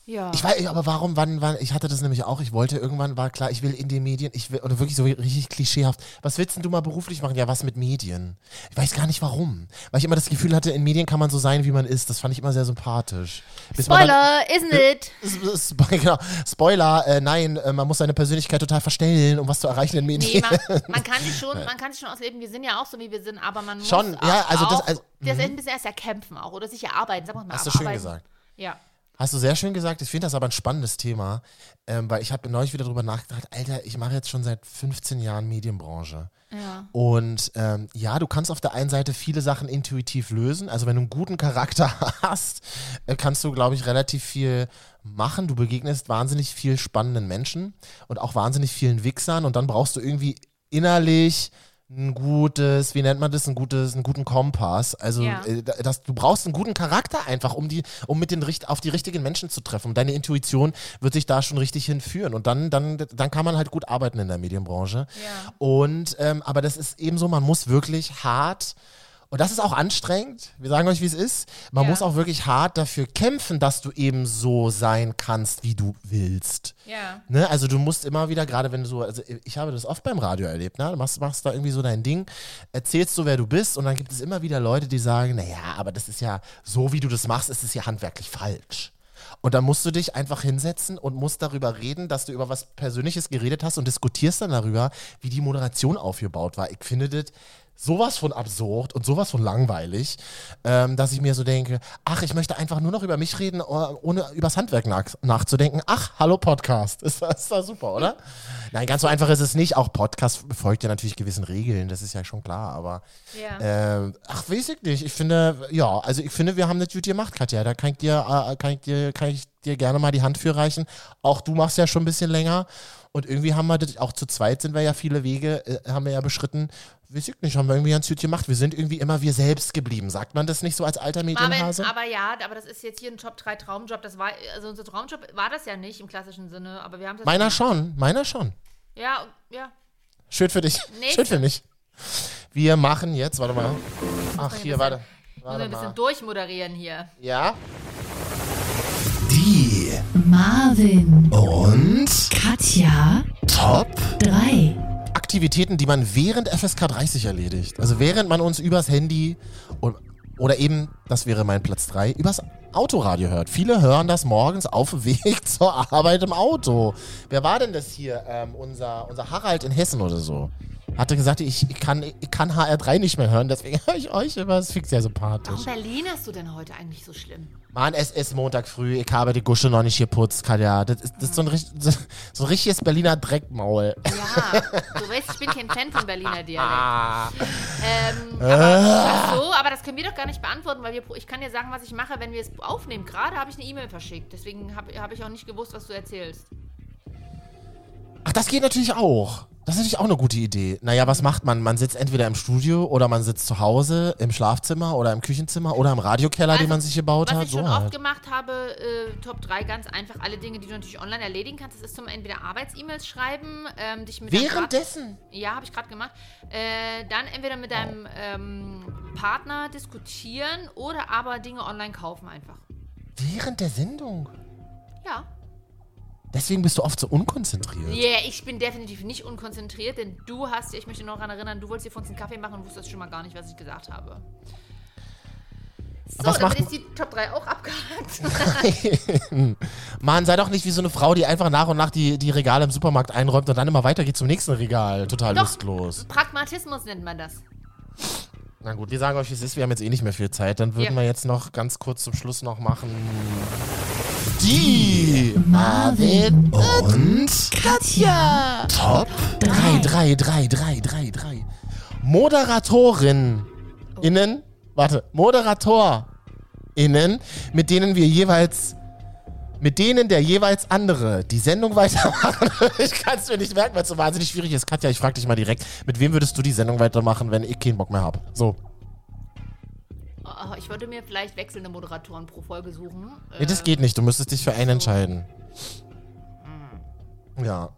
ja. Ich weiß, aber warum, wann, wann, ich hatte das nämlich auch, ich wollte irgendwann, war klar, ich will in den Medien, ich will, oder wirklich so richtig klischeehaft, was willst denn du mal beruflich machen? Ja, was mit Medien? Ich weiß gar nicht warum. Weil ich immer das Gefühl hatte, in Medien kann man so sein, wie man ist. Das fand ich immer sehr sympathisch. Bis Spoiler, isn't it? Dann, S- Spo- genau, Spoiler, äh, nein, äh, man muss seine Persönlichkeit total verstellen, um was zu erreichen in Nee, Medien. man, man kann sich schon, man kann sich schon ausleben. Wir sind ja auch so, wie wir sind, aber man muss Schon, ja, also das- auch, also- das ein bisschen erst erkämpfen auch oder sich erarbeiten. Sagen wir mal, Hast du schön gesagt. Ja. Hast du sehr schön gesagt. Ich finde das aber ein spannendes Thema, ähm, weil ich habe neulich wieder drüber nachgedacht, Alter, ich mache jetzt schon seit 15 Jahren Medienbranche. Ja. Und ähm, ja, du kannst auf der einen Seite viele Sachen intuitiv lösen. Also wenn du einen guten Charakter hast, äh, kannst du, glaube ich, relativ viel machen. Du begegnest wahnsinnig viel spannenden Menschen und auch wahnsinnig vielen Wichsern. Und dann brauchst du irgendwie innerlich ein gutes, wie nennt man das, ein gutes, einen guten Kompass. Also Ja. äh, das, du brauchst einen guten Charakter einfach, um die, um mit den richt- auf die richtigen Menschen zu treffen. Und deine Intuition wird sich da schon richtig hinführen. Und dann, dann, dann kann man halt gut arbeiten in der Medienbranche. Ja. Und ähm, aber das ist eben so, man muss wirklich hart Und das ist auch anstrengend. Wir sagen euch, wie es ist. Man Ja. muss auch wirklich hart dafür kämpfen, dass du eben so sein kannst, wie du willst. Ja. Ne? Also du musst immer wieder, gerade wenn du so, also ich habe das oft beim Radio erlebt, ne? du machst, machst da irgendwie so dein Ding, erzählst so, wer du bist und dann gibt es immer wieder Leute, die sagen, naja, aber das ist ja, so wie du das machst, ist es ja handwerklich falsch. Und dann musst du dich einfach hinsetzen und musst darüber reden, dass du über was Persönliches geredet hast und diskutierst dann darüber, wie die Moderation aufgebaut war. Ich finde das sowas von absurd und sowas von langweilig, ähm, dass ich mir so denke, ach, ich möchte einfach nur noch über mich reden, oh- ohne übers Handwerk nach, nachzudenken. Ach, hallo Podcast. Ist, das- ist das super, oder? Nein, ganz so einfach ist es nicht. Auch Podcast folgt ja natürlich gewissen Regeln, das ist ja schon klar, aber Ja. ähm, ach, weiß ich nicht. Ich finde, ja, also ich finde, wir haben das gut gemacht, Katja. Da kann ich dir, äh, kann ich dir, kann ich dir gerne mal die Hand für reichen. Auch du machst ja schon ein bisschen länger. Und irgendwie haben wir das, auch zu zweit sind wir ja viele Wege, äh, haben wir ja beschritten. Weiß ich nicht, haben wir irgendwie ganz gut gemacht. Wir sind irgendwie immer wir selbst geblieben. Sagt man das nicht so als alter Medienhase? Aber, aber ja, aber das ist jetzt hier ein Top 3 Traumjob. Das war, also unser Traumjob war das ja nicht im klassischen Sinne, aber wir haben das Meiner gemacht. schon, meiner schon. Ja, ja. Schön für dich. Nächste. Schön für mich. Wir machen jetzt, warte mal. Ach, hier, warte. Müssen wir Warte ein bisschen mal. durchmoderieren hier. Ja. Marvin, und Katja, Top 3. Aktivitäten, die man während FSK 30 erledigt. Also während man uns übers Handy und, oder eben, das wäre mein Platz 3, übers Autoradio hört. Viele hören das morgens auf dem Weg zur Arbeit im Auto. Wer war denn das hier? Ähm, unser, unser Harald in Hessen oder so. Hatte gesagt, ich, kann, ich kann HR3 nicht mehr hören, deswegen höre ich euch immer. Das ich sehr sympathisch. Warum Berlin hast du denn heute eigentlich so schlimm? Mann, es ist Montag früh, ich habe die Gusche noch nicht geputzt, Katja. Das ist, das ist so, ein, so ein richtiges Berliner Dreckmaul. Ja, du weißt, ich bin kein Fan von Berliner Dialekt. Ah. Ähm, aber, ach so, aber das können wir doch gar nicht beantworten, weil wir, ich kann dir sagen, was ich mache, wenn wir es aufnehmen. Gerade habe ich eine E-Mail verschickt, deswegen habe hab ich auch nicht gewusst, was du erzählst. Ach, das geht natürlich auch. Das ist natürlich auch eine gute Idee. Naja, was macht man? Man sitzt entweder im Studio oder man sitzt zu Hause im Schlafzimmer oder im Küchenzimmer oder im Radiokeller, den Also, man sich gebaut Was hat. ich So schon oft halt. gemacht habe, äh, Top 3, ganz einfach, alle Dinge, die du natürlich online erledigen kannst. Das ist zum entweder Arbeits-E-Mails schreiben, ähm, dich mit Währenddessen? Ja, habe ich gerade gemacht. Äh, dann entweder mit deinem ähm, Partner diskutieren oder aber Dinge online kaufen einfach. Während der Sendung? Ja. Deswegen bist du oft so unkonzentriert. Yeah, ich bin definitiv nicht unkonzentriert, denn du hast, ich möchte noch daran erinnern, du wolltest dir von uns einen Kaffee machen und wusstest schon mal gar nicht, was ich gesagt habe. So, was macht- damit ist die Top 3 auch abgehakt. Mann, sei doch nicht wie so eine Frau, die einfach nach und nach die, die Regale im Supermarkt einräumt und dann immer weitergeht zum nächsten Regal. Total Doch. lustlos. Pragmatismus nennt man das. Na gut, wir sagen euch, wie es ist. Wir haben jetzt eh nicht mehr viel Zeit. Dann würden Ja. wir jetzt noch ganz kurz zum Schluss noch machen. Die Marvin und Katja, Top 3, 3, 3, 3, 3, 3. Moderatorin innen, warte, Moderator innen, mit denen wir jeweils, mit denen der jeweils andere die Sendung weitermachen. ich kann es mir nicht merken, weil es so wahnsinnig schwierig ist. Katja, ich frage dich mal direkt, mit wem würdest du die Sendung weitermachen, wenn ich keinen Bock mehr habe? So. Oh, ich würde mir vielleicht wechselnde Moderatoren pro Folge suchen. Nee, das geht nicht. Du müsstest dich für einen entscheiden. Ja.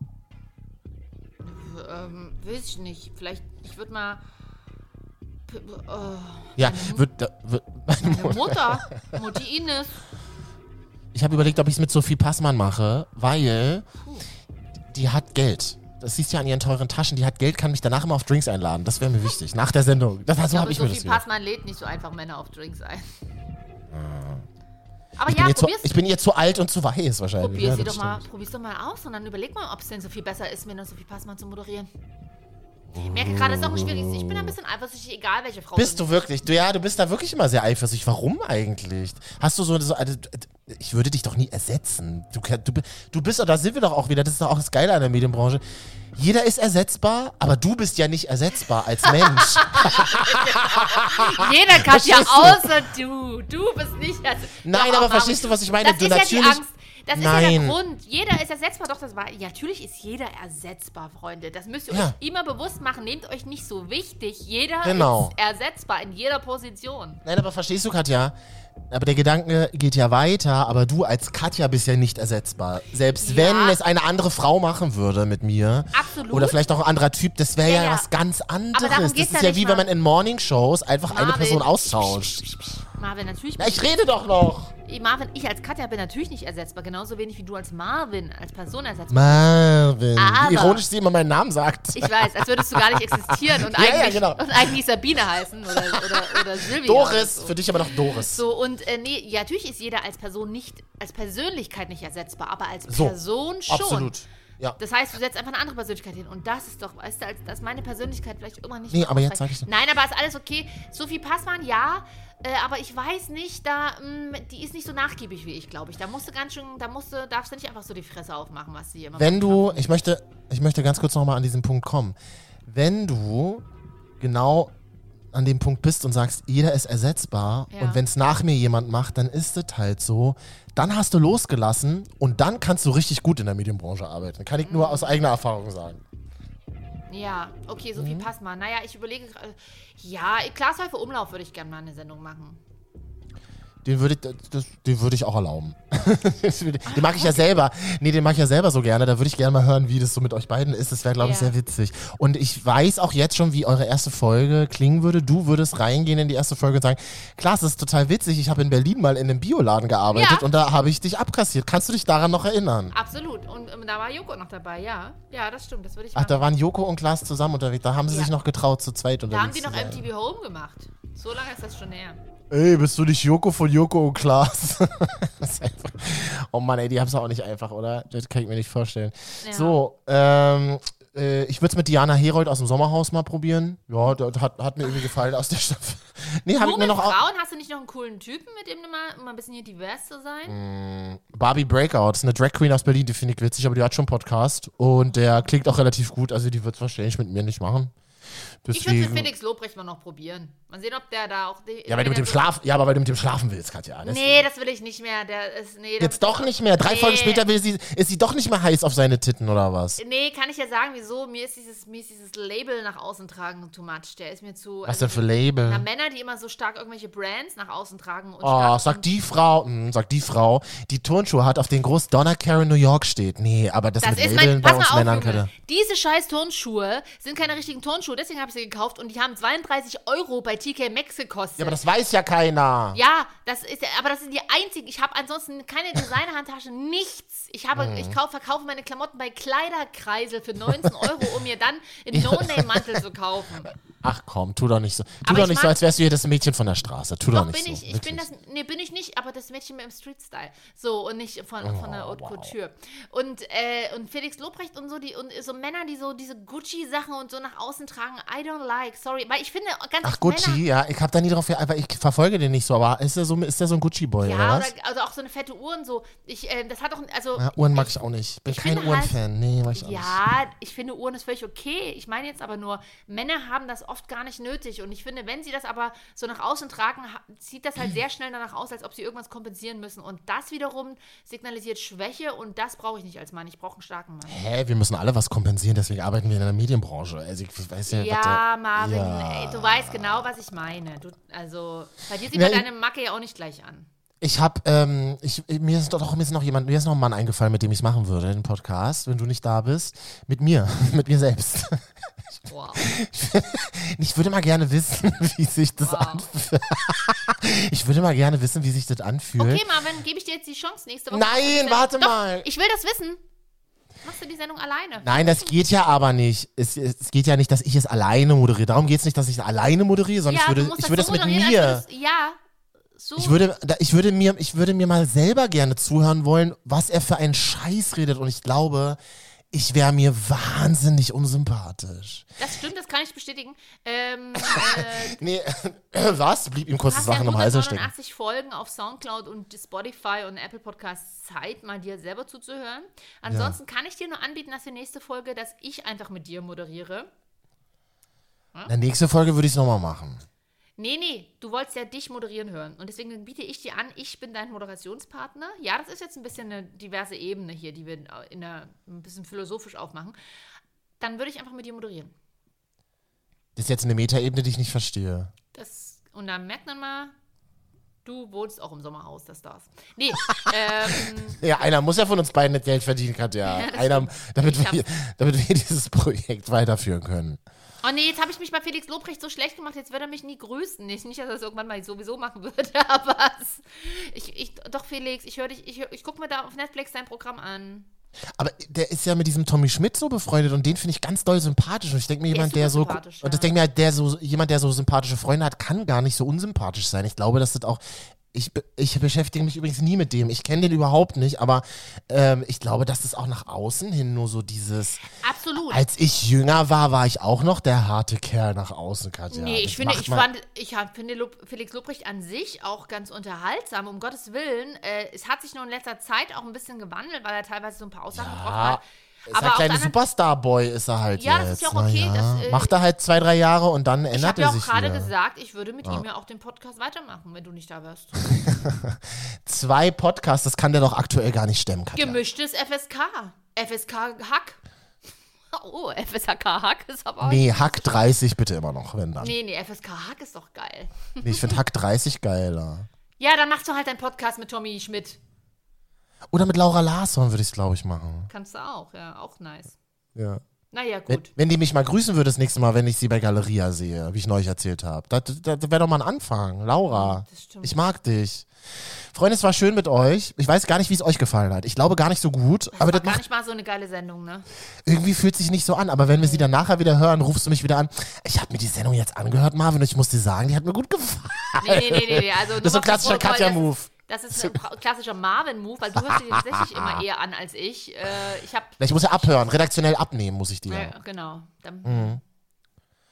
Ähm, weiß ich nicht. Vielleicht, ich würde mal. Oh, Ja, wird, wird, meine Mutter, Mutti Ines. Ich habe überlegt, ob ich es mit Sophie Passmann mache, weil die hat Geld. Das siehst du ja an ihren teuren Taschen. Die hat Geld, kann mich danach immer auf Drinks einladen. Das wäre mir wichtig. Nach der Sendung. Das, so habe ich mir das Sophie. Passmann lädt nicht so einfach Männer auf Drinks ein. Aber Ich bin, ja, ihr zu, ich bin ihr zu alt und zu weiß wahrscheinlich. probier's ja, sie doch mal, probier's doch mal aus und dann überleg mal, ob es denn so viel besser ist, mit einer Sophie Passmann zu moderieren. Ich merke gerade, es ist auch ein schwieriges. Ich bin ein bisschen eifersüchtig, egal welche Frau Bist du wirklich? Du, ja, du bist da wirklich immer sehr eifersüchtig. Warum eigentlich? Hast du so, so also, ich würde dich doch nie ersetzen. Du, du, du bist, und da sind wir doch auch wieder, das ist doch auch das Geile an der Medienbranche. Jeder ist ersetzbar, aber du bist ja nicht ersetzbar als Mensch. Jeder kann ja außer du. Du bist nicht. Also, Nein, aber verstehst du, was ich meine? Das Du ist ja die natürlich- Angst. Das ist ja Nein. der Grund. Jeder ist ersetzbar. Doch, das war. Ja, natürlich ist jeder ersetzbar, Freunde. Das müsst ihr Ja. euch immer bewusst machen. Nehmt euch nicht so wichtig. Jeder Genau. ist ersetzbar in jeder Position. Nein, aber verstehst du, Katja? Aber der Gedanke geht ja weiter, aber du als Katja bist ja nicht ersetzbar. Selbst Ja. wenn es eine andere Frau machen würde mit mir. Absolut. Oder vielleicht auch ein anderer Typ, das wäre ja, Ja, was ganz anderes. darum Das ist ja wie wenn mal. man in Morningshows einfach eine Marvin. Person austauscht. Marvin, natürlich. Ja, ich rede doch noch. Marvin, ich als Katja bin natürlich nicht ersetzbar. Genauso wenig wie du als Marvin, als Person ersetzbar Marvin. Aber- Wie ironisch sie immer meinen Namen sagt. Ich weiß, als würdest du gar nicht existieren und Ja, ja, eigentlich, genau. und eigentlich Sabine heißen oder, oder, oder Silvia. Doris, so. für dich aber noch Doris. So, und äh, nee, ja, natürlich ist jeder als Person nicht, als Persönlichkeit nicht ersetzbar, aber als So, Person schon. Absolut. Ja. Das heißt, du setzt einfach eine andere Persönlichkeit hin. Und das ist doch, weißt du, als, dass meine Persönlichkeit vielleicht irgendwann nicht Nee, aber jetzt sag ich- Nein, aber ist alles okay. Sophie Passmann, ja. Äh, aber ich weiß nicht, da, mh, die ist nicht so nachgiebig wie ich, glaube ich. Da musst du ganz schön, da musst du, darfst du nicht einfach so die Fresse aufmachen, was sie immer Wenn du, ich möchte, ich möchte ganz kurz nochmal an diesen Punkt kommen. Wenn du genau an dem Punkt bist und sagst, jeder ist ersetzbar Ja. und wenn es nach mir jemand macht, dann ist es halt so, dann hast du losgelassen und dann kannst du richtig gut in der Medienbranche arbeiten. Kann ich nur Mhm. aus eigener Erfahrung sagen. Ja, okay, Sophie Mhm. Passmann. Naja, ich überlege gerade. Ja, Glashäufer Umlauf würde ich gerne mal eine Sendung machen. Den würde ich, das, den würde ich auch erlauben. den mag ich ja selber. Nee, den mag ich ja selber so gerne. Da würde ich gerne mal hören, wie das so mit euch beiden ist. Das wäre, glaube ich, Ja. sehr witzig. Und ich weiß auch jetzt schon, wie eure erste Folge klingen würde. Du würdest reingehen in die erste Folge und sagen, klar, das ist total witzig. Ich habe in Berlin mal in einem Bioladen gearbeitet Ja. und da habe ich dich abkassiert. Kannst du dich daran noch erinnern? Absolut. Und ähm, da war Joko noch dabei, ja. Ja, das stimmt. Das würde ich Ach, machen. da waren Joko und Klaas zusammen unterwegs. Da haben sie Ja. sich noch getraut, zu zweit Da unterwegs haben die noch. MTV Home gemacht. So lange ist das schon her. Ey, bist du nicht Joko von Joko und Klaas? oh Mann, ey, die haben es auch nicht einfach, oder? Das kann ich mir nicht vorstellen. Ja. So, ähm, äh, ich würde es mit Diana Herold aus dem Sommerhaus mal probieren. Ja, das hat, hat mir irgendwie gefallen aus der Staffel. Nee, habe Du ich mir mit noch au- Frauen hast du nicht noch einen coolen Typen, mit dem du mal, mal ein bisschen hier divers zu sein? Barbie Breakout, ist eine Drag Queen aus Berlin, die finde ich witzig, aber die hat schon einen Podcast und der klingt auch relativ gut, also die wird es wahrscheinlich mit mir nicht machen. Ich würde mit Deswegen. Felix Lobrecht mal noch probieren. Mal sehen, ob der da auch. Die, Ja, weil du mit dem Schlaf, ja, aber weil du mit dem Schlafen willst, Katja. Das Nee, das will ich nicht mehr. Der ist. Nee, Jetzt doch nicht mehr. Drei Nee. Folgen später will sie, ist sie doch nicht mehr heiß auf seine Titten oder was? Nee, kann ich ja sagen, wieso. Mir ist dieses, mir ist dieses Label nach außen tragen too much. Der ist mir zu. Was also, denn für Label? Na, Männer, die immer so stark irgendwelche Brands nach außen tragen. Und Oh, sagt die Frau, mh, sagt die Frau, die Turnschuhe hat, auf den groß Donna Karen New York steht. Nee, aber das, Das mit ist Labeln mein. bei uns auf, Männern. Katja. Diese scheiß Turnschuhe sind keine richtigen Turnschuhe, deswegen habe ich sie gekauft und die haben 32 Euro bei TK Maxx gekostet. Ja, aber das weiß ja keiner. Ja, das ist, aber das sind die einzigen. Ich habe ansonsten keine Designerhandtasche, nichts. Ich habe, Mhm. ich kauf, verkaufe meine Klamotten bei Kleiderkreisel für 19 Euro, um mir dann einen No-Name-Mantel zu kaufen. Ach komm, tu doch nicht so. Tu Aber doch ich nicht so, als wärst du hier das Mädchen von der Straße. Tu doch, Doch, nicht bin so. ich. Ich bin das. Nee, bin ich nicht, aber das Mädchen mit dem Street-Style. So, und nicht von, von der Haute Oh, wow. Couture. Und, äh, und Felix Lobrecht und so, die, und so Männer, die so diese Gucci-Sachen und so nach außen tragen, I don't like, sorry. Weil ich finde, ganz Ach, Gucci, Männer, ja, ich hab da nie drauf, aber ich verfolge den nicht so, aber ist der so, ist der so ein Gucci-Boy, oder ja, was? oder, also auch so eine fette Uhr und so. Ich, äh, das hat doch, also. Ja, Uhren mag ich auch nicht. Bin ich kein halt- Uhrenfan. Nee, mag ich auch nicht. Ja, ich finde, Uhren ist völlig okay. Ich meine jetzt aber nur, Männer haben das oft gar nicht nötig. Und ich finde, wenn sie das aber so nach außen tragen, sieht das halt sehr schnell danach aus, als ob sie irgendwas kompensieren müssen. Und das wiederum signalisiert Schwäche und das brauche ich nicht als Mann. Ich brauche einen starken Mann. Hä, wir müssen alle was kompensieren, deswegen arbeiten wir in der Medienbranche. Also ich weiß ja, Ja, Marvin, Ja. ey, du weißt genau, was ich meine. Du, also, bei dir sieht man deine Macke ja auch nicht gleich an. Ich hab, ähm, ich, mir ist doch mir ist noch jemand, mir ist noch ein Mann eingefallen, mit dem ich es machen würde, den Podcast, wenn du nicht da bist. Mit mir, mit mir selbst. Wow. Ich würde mal gerne wissen, wie sich das Wow. anfühlt. Ich würde mal gerne wissen, wie sich das anfühlt. Okay, Marvin, gebe ich dir jetzt die Chance nächste Woche. Nein, warte Doch, mal. Ich will das wissen. Machst du die Sendung alleine? Nein, das geht ja aber nicht. Es, es geht ja nicht, dass ich es alleine moderiere. Darum geht es nicht, dass ich es alleine moderiere, sondern ja, ich würde, ich würde so das mit mir. würdest- Ja, so. Ich würde, ich würde mir, ich würde mir mal selber gerne zuhören wollen, was er für einen Scheiß redet. Und ich glaube, ich wäre mir wahnsinnig unsympathisch. Das stimmt, das kann ich bestätigen. Ähm, äh, Nee, was? Blieb ihm kurz das hast ja im Halse stecken. 189 Folgen auf Soundcloud und Spotify und Apple Podcasts Zeit, mal dir selber zuzuhören. Ansonsten kann ich dir nur anbieten, dass die nächste Folge, dass ich einfach mit dir moderiere. In der nächsten Folge würde ich es nochmal machen. Nee, nee, du wolltest ja dich moderieren hören. Und deswegen biete ich dir an, ich bin dein Moderationspartner. Ja, das ist jetzt ein bisschen eine diverse Ebene hier, die wir in der, ein bisschen philosophisch aufmachen. Dann würde ich einfach mit dir moderieren. Das ist jetzt eine Metaebene, die ich nicht verstehe. Das, und dann merkt man mal, du wohnst auch im Sommerhaus, das darf. Nee, ähm, Ja, einer muss ja von uns beiden das Geld verdienen, Katja. Ja, einer, damit, wir, damit wir dieses Projekt weiterführen können. Oh nee, jetzt habe ich mich bei Felix Lobrecht so schlecht gemacht, jetzt wird er mich nie grüßen. Nicht, nicht dass er das irgendwann mal sowieso machen würde, aber es, ich, ich, doch Felix, ich höre dich, ich, ich gucke mir da auf Netflix dein Programm an. Aber der ist ja mit diesem Tommy Schmidt so befreundet und den finde ich ganz doll sympathisch. Und ich denke mir, jemand, der so. Und das denke mir halt, der so, jemand, der so sympathische Freunde hat, kann gar nicht so unsympathisch sein. Ich glaube, dass das auch. Ich, ich beschäftige mich übrigens nie mit dem. Ich kenne den überhaupt nicht, aber ähm, ich glaube, dass das auch nach außen hin nur so dieses. Absolut. Als ich jünger war, war ich auch noch der harte Kerl nach außen, Katja. Nee, Das ich finde, ich fand, ich finde Felix Lobrecht an sich auch ganz unterhaltsam, um Gottes Willen. Äh, es hat sich nur in letzter Zeit auch ein bisschen gewandelt, weil er teilweise so ein paar Aussagen getroffen Ja, hat. Ist Aber ein auf kleiner der anderen- Superstar-Boy ist er halt Ja, jetzt. das ist ja auch okay, ja. das, äh, Macht er halt zwei, drei Jahre und dann Ich ändert habe er ja auch sich gerade gesagt, ich würde mit ihm ja auch den Podcast weitermachen, wenn du nicht da wärst. Zwei Podcasts, das kann der doch aktuell gar nicht stemmen, Katja. Gemischtes FSK. FSK Hack. Oh, FSK Hack ist aber. Nee, Hack 30 bitte immer noch, wenn dann. Nee, nee, FSK Hack ist doch geil. Nee, ich finde Hack 30 geiler. Ja, dann machst du halt deinen Podcast mit Tommy Schmidt. Oder mit Laura Larsson würde ich es, glaube ich, machen. Kannst du auch, ja, auch nice. Ja. Naja, Wenn, gut. wenn die mich mal grüßen würde das nächste Mal, wenn ich sie bei Galeria sehe, wie ich neulich erzählt habe. Das, das, das wäre doch mal ein Anfang. Laura, Das ich mag dich. Freunde, es war schön mit euch. Ich weiß gar nicht, wie es euch gefallen hat. Ich glaube gar nicht so gut, aber das War gar macht nicht mal so eine geile Sendung, ne? irgendwie fühlt sich nicht so an. Aber wenn wir sie dann nachher wieder hören, rufst du mich wieder an. Ich habe mir die Sendung jetzt angehört, Marvin, und ich muss dir sagen, die hat mir gut gefallen. Nee, nee, nee, nee. nee. Also, Das ist so ein klassischer Katja-Move. Das, ist ein klassischer Marvin-Move, weil du hörst dir tatsächlich immer eher an als ich. Äh, ich habe Ich muss ja abhören, redaktionell abnehmen muss ich dir. Ja, genau. Dann, Mhm.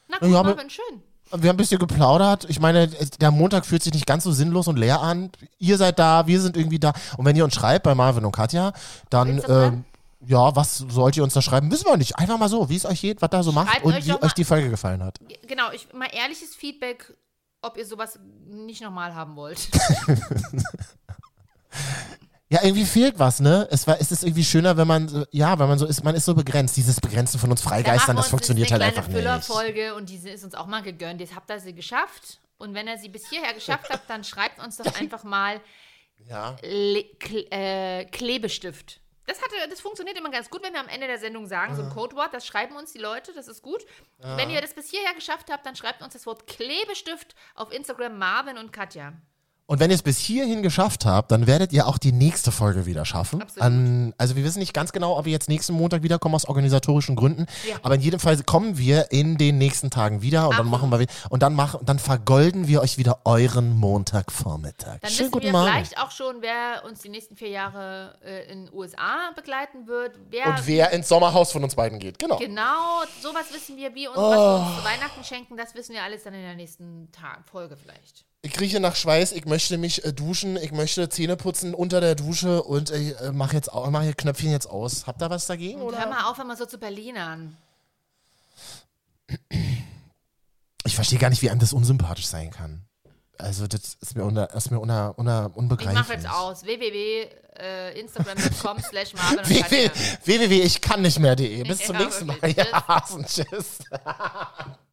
Na gut, Ja, Marvin, schön. Wir haben ein bisschen geplaudert. Ich meine, der Montag fühlt sich nicht ganz so sinnlos und leer an. Ihr seid da, wir sind irgendwie da. Und wenn ihr uns schreibt bei Marvin und Katja, dann, ähm, ja, was sollt ihr uns da schreiben? Wissen wir nicht. Einfach mal so, wie es euch geht, was da so macht Schreibt und euch wie euch die Folge gefallen hat. Genau, ich, mal ehrliches Feedback, ob ihr sowas nicht nochmal haben wollt. Ja, irgendwie fehlt was, ne? Es, war, es ist irgendwie schöner, wenn man, so- ja, wenn man so ist, man ist so begrenzt. Dieses Begrenzen von uns Freigeistern, das funktioniert halt einfach eine kleine nicht. Füllerfolge und diese ist uns auch mal gegönnt. Jetzt habt ihr sie geschafft. Und wenn ihr sie bis hierher geschafft habt, dann schreibt uns doch einfach mal Ja. Le Kle äh, Klebestift. Das, hatte, das funktioniert immer ganz gut, wenn wir am Ende der Sendung sagen, so ein Codewort, das schreiben uns die Leute, das ist gut. Wenn ihr das bis hierher geschafft habt, dann schreibt uns das Wort Klebestift auf Instagram Marvin und Katja. Und wenn ihr es bis hierhin geschafft habt, dann werdet ihr auch die nächste Folge wieder schaffen. An, also wir wissen nicht ganz genau, ob wir jetzt nächsten Montag wiederkommen aus organisatorischen Gründen. Ja. Aber in jedem Fall kommen wir in den nächsten Tagen wieder und dann Absolut. machen wir und dann machen, dann vergolden wir euch wieder euren Montagvormittag. Dann Schönen wissen guten wir Morgen. vielleicht auch schon, wer uns die nächsten vier Jahre äh, in den USA begleiten wird. Wer, Und wer ins Sommerhaus von uns beiden geht. Genau. Genau, sowas wissen wir, wie und Oh. was wir uns zu Weihnachten schenken, das wissen wir alles dann in der nächsten Tag, Folge vielleicht. Ich krieche nach Schweiß, ich möchte mich äh, duschen, ich möchte Zähne putzen unter der Dusche und ich äh, mache jetzt auch, mach hier Knöpfchen jetzt aus. Habt ihr was dagegen? Und Oder? hör mal auf, immer so zu Berlinern. Ich verstehe gar nicht, wie einem das unsympathisch sein kann. Also das ist mir, unter, ist mir unter, unter, Ich unbegreiflich. mache jetzt aus. www.instagram.com slash Marvin und www, ich kann nicht mehr.de. Bis zum Ja, nächsten Mal. Ja, tschüss.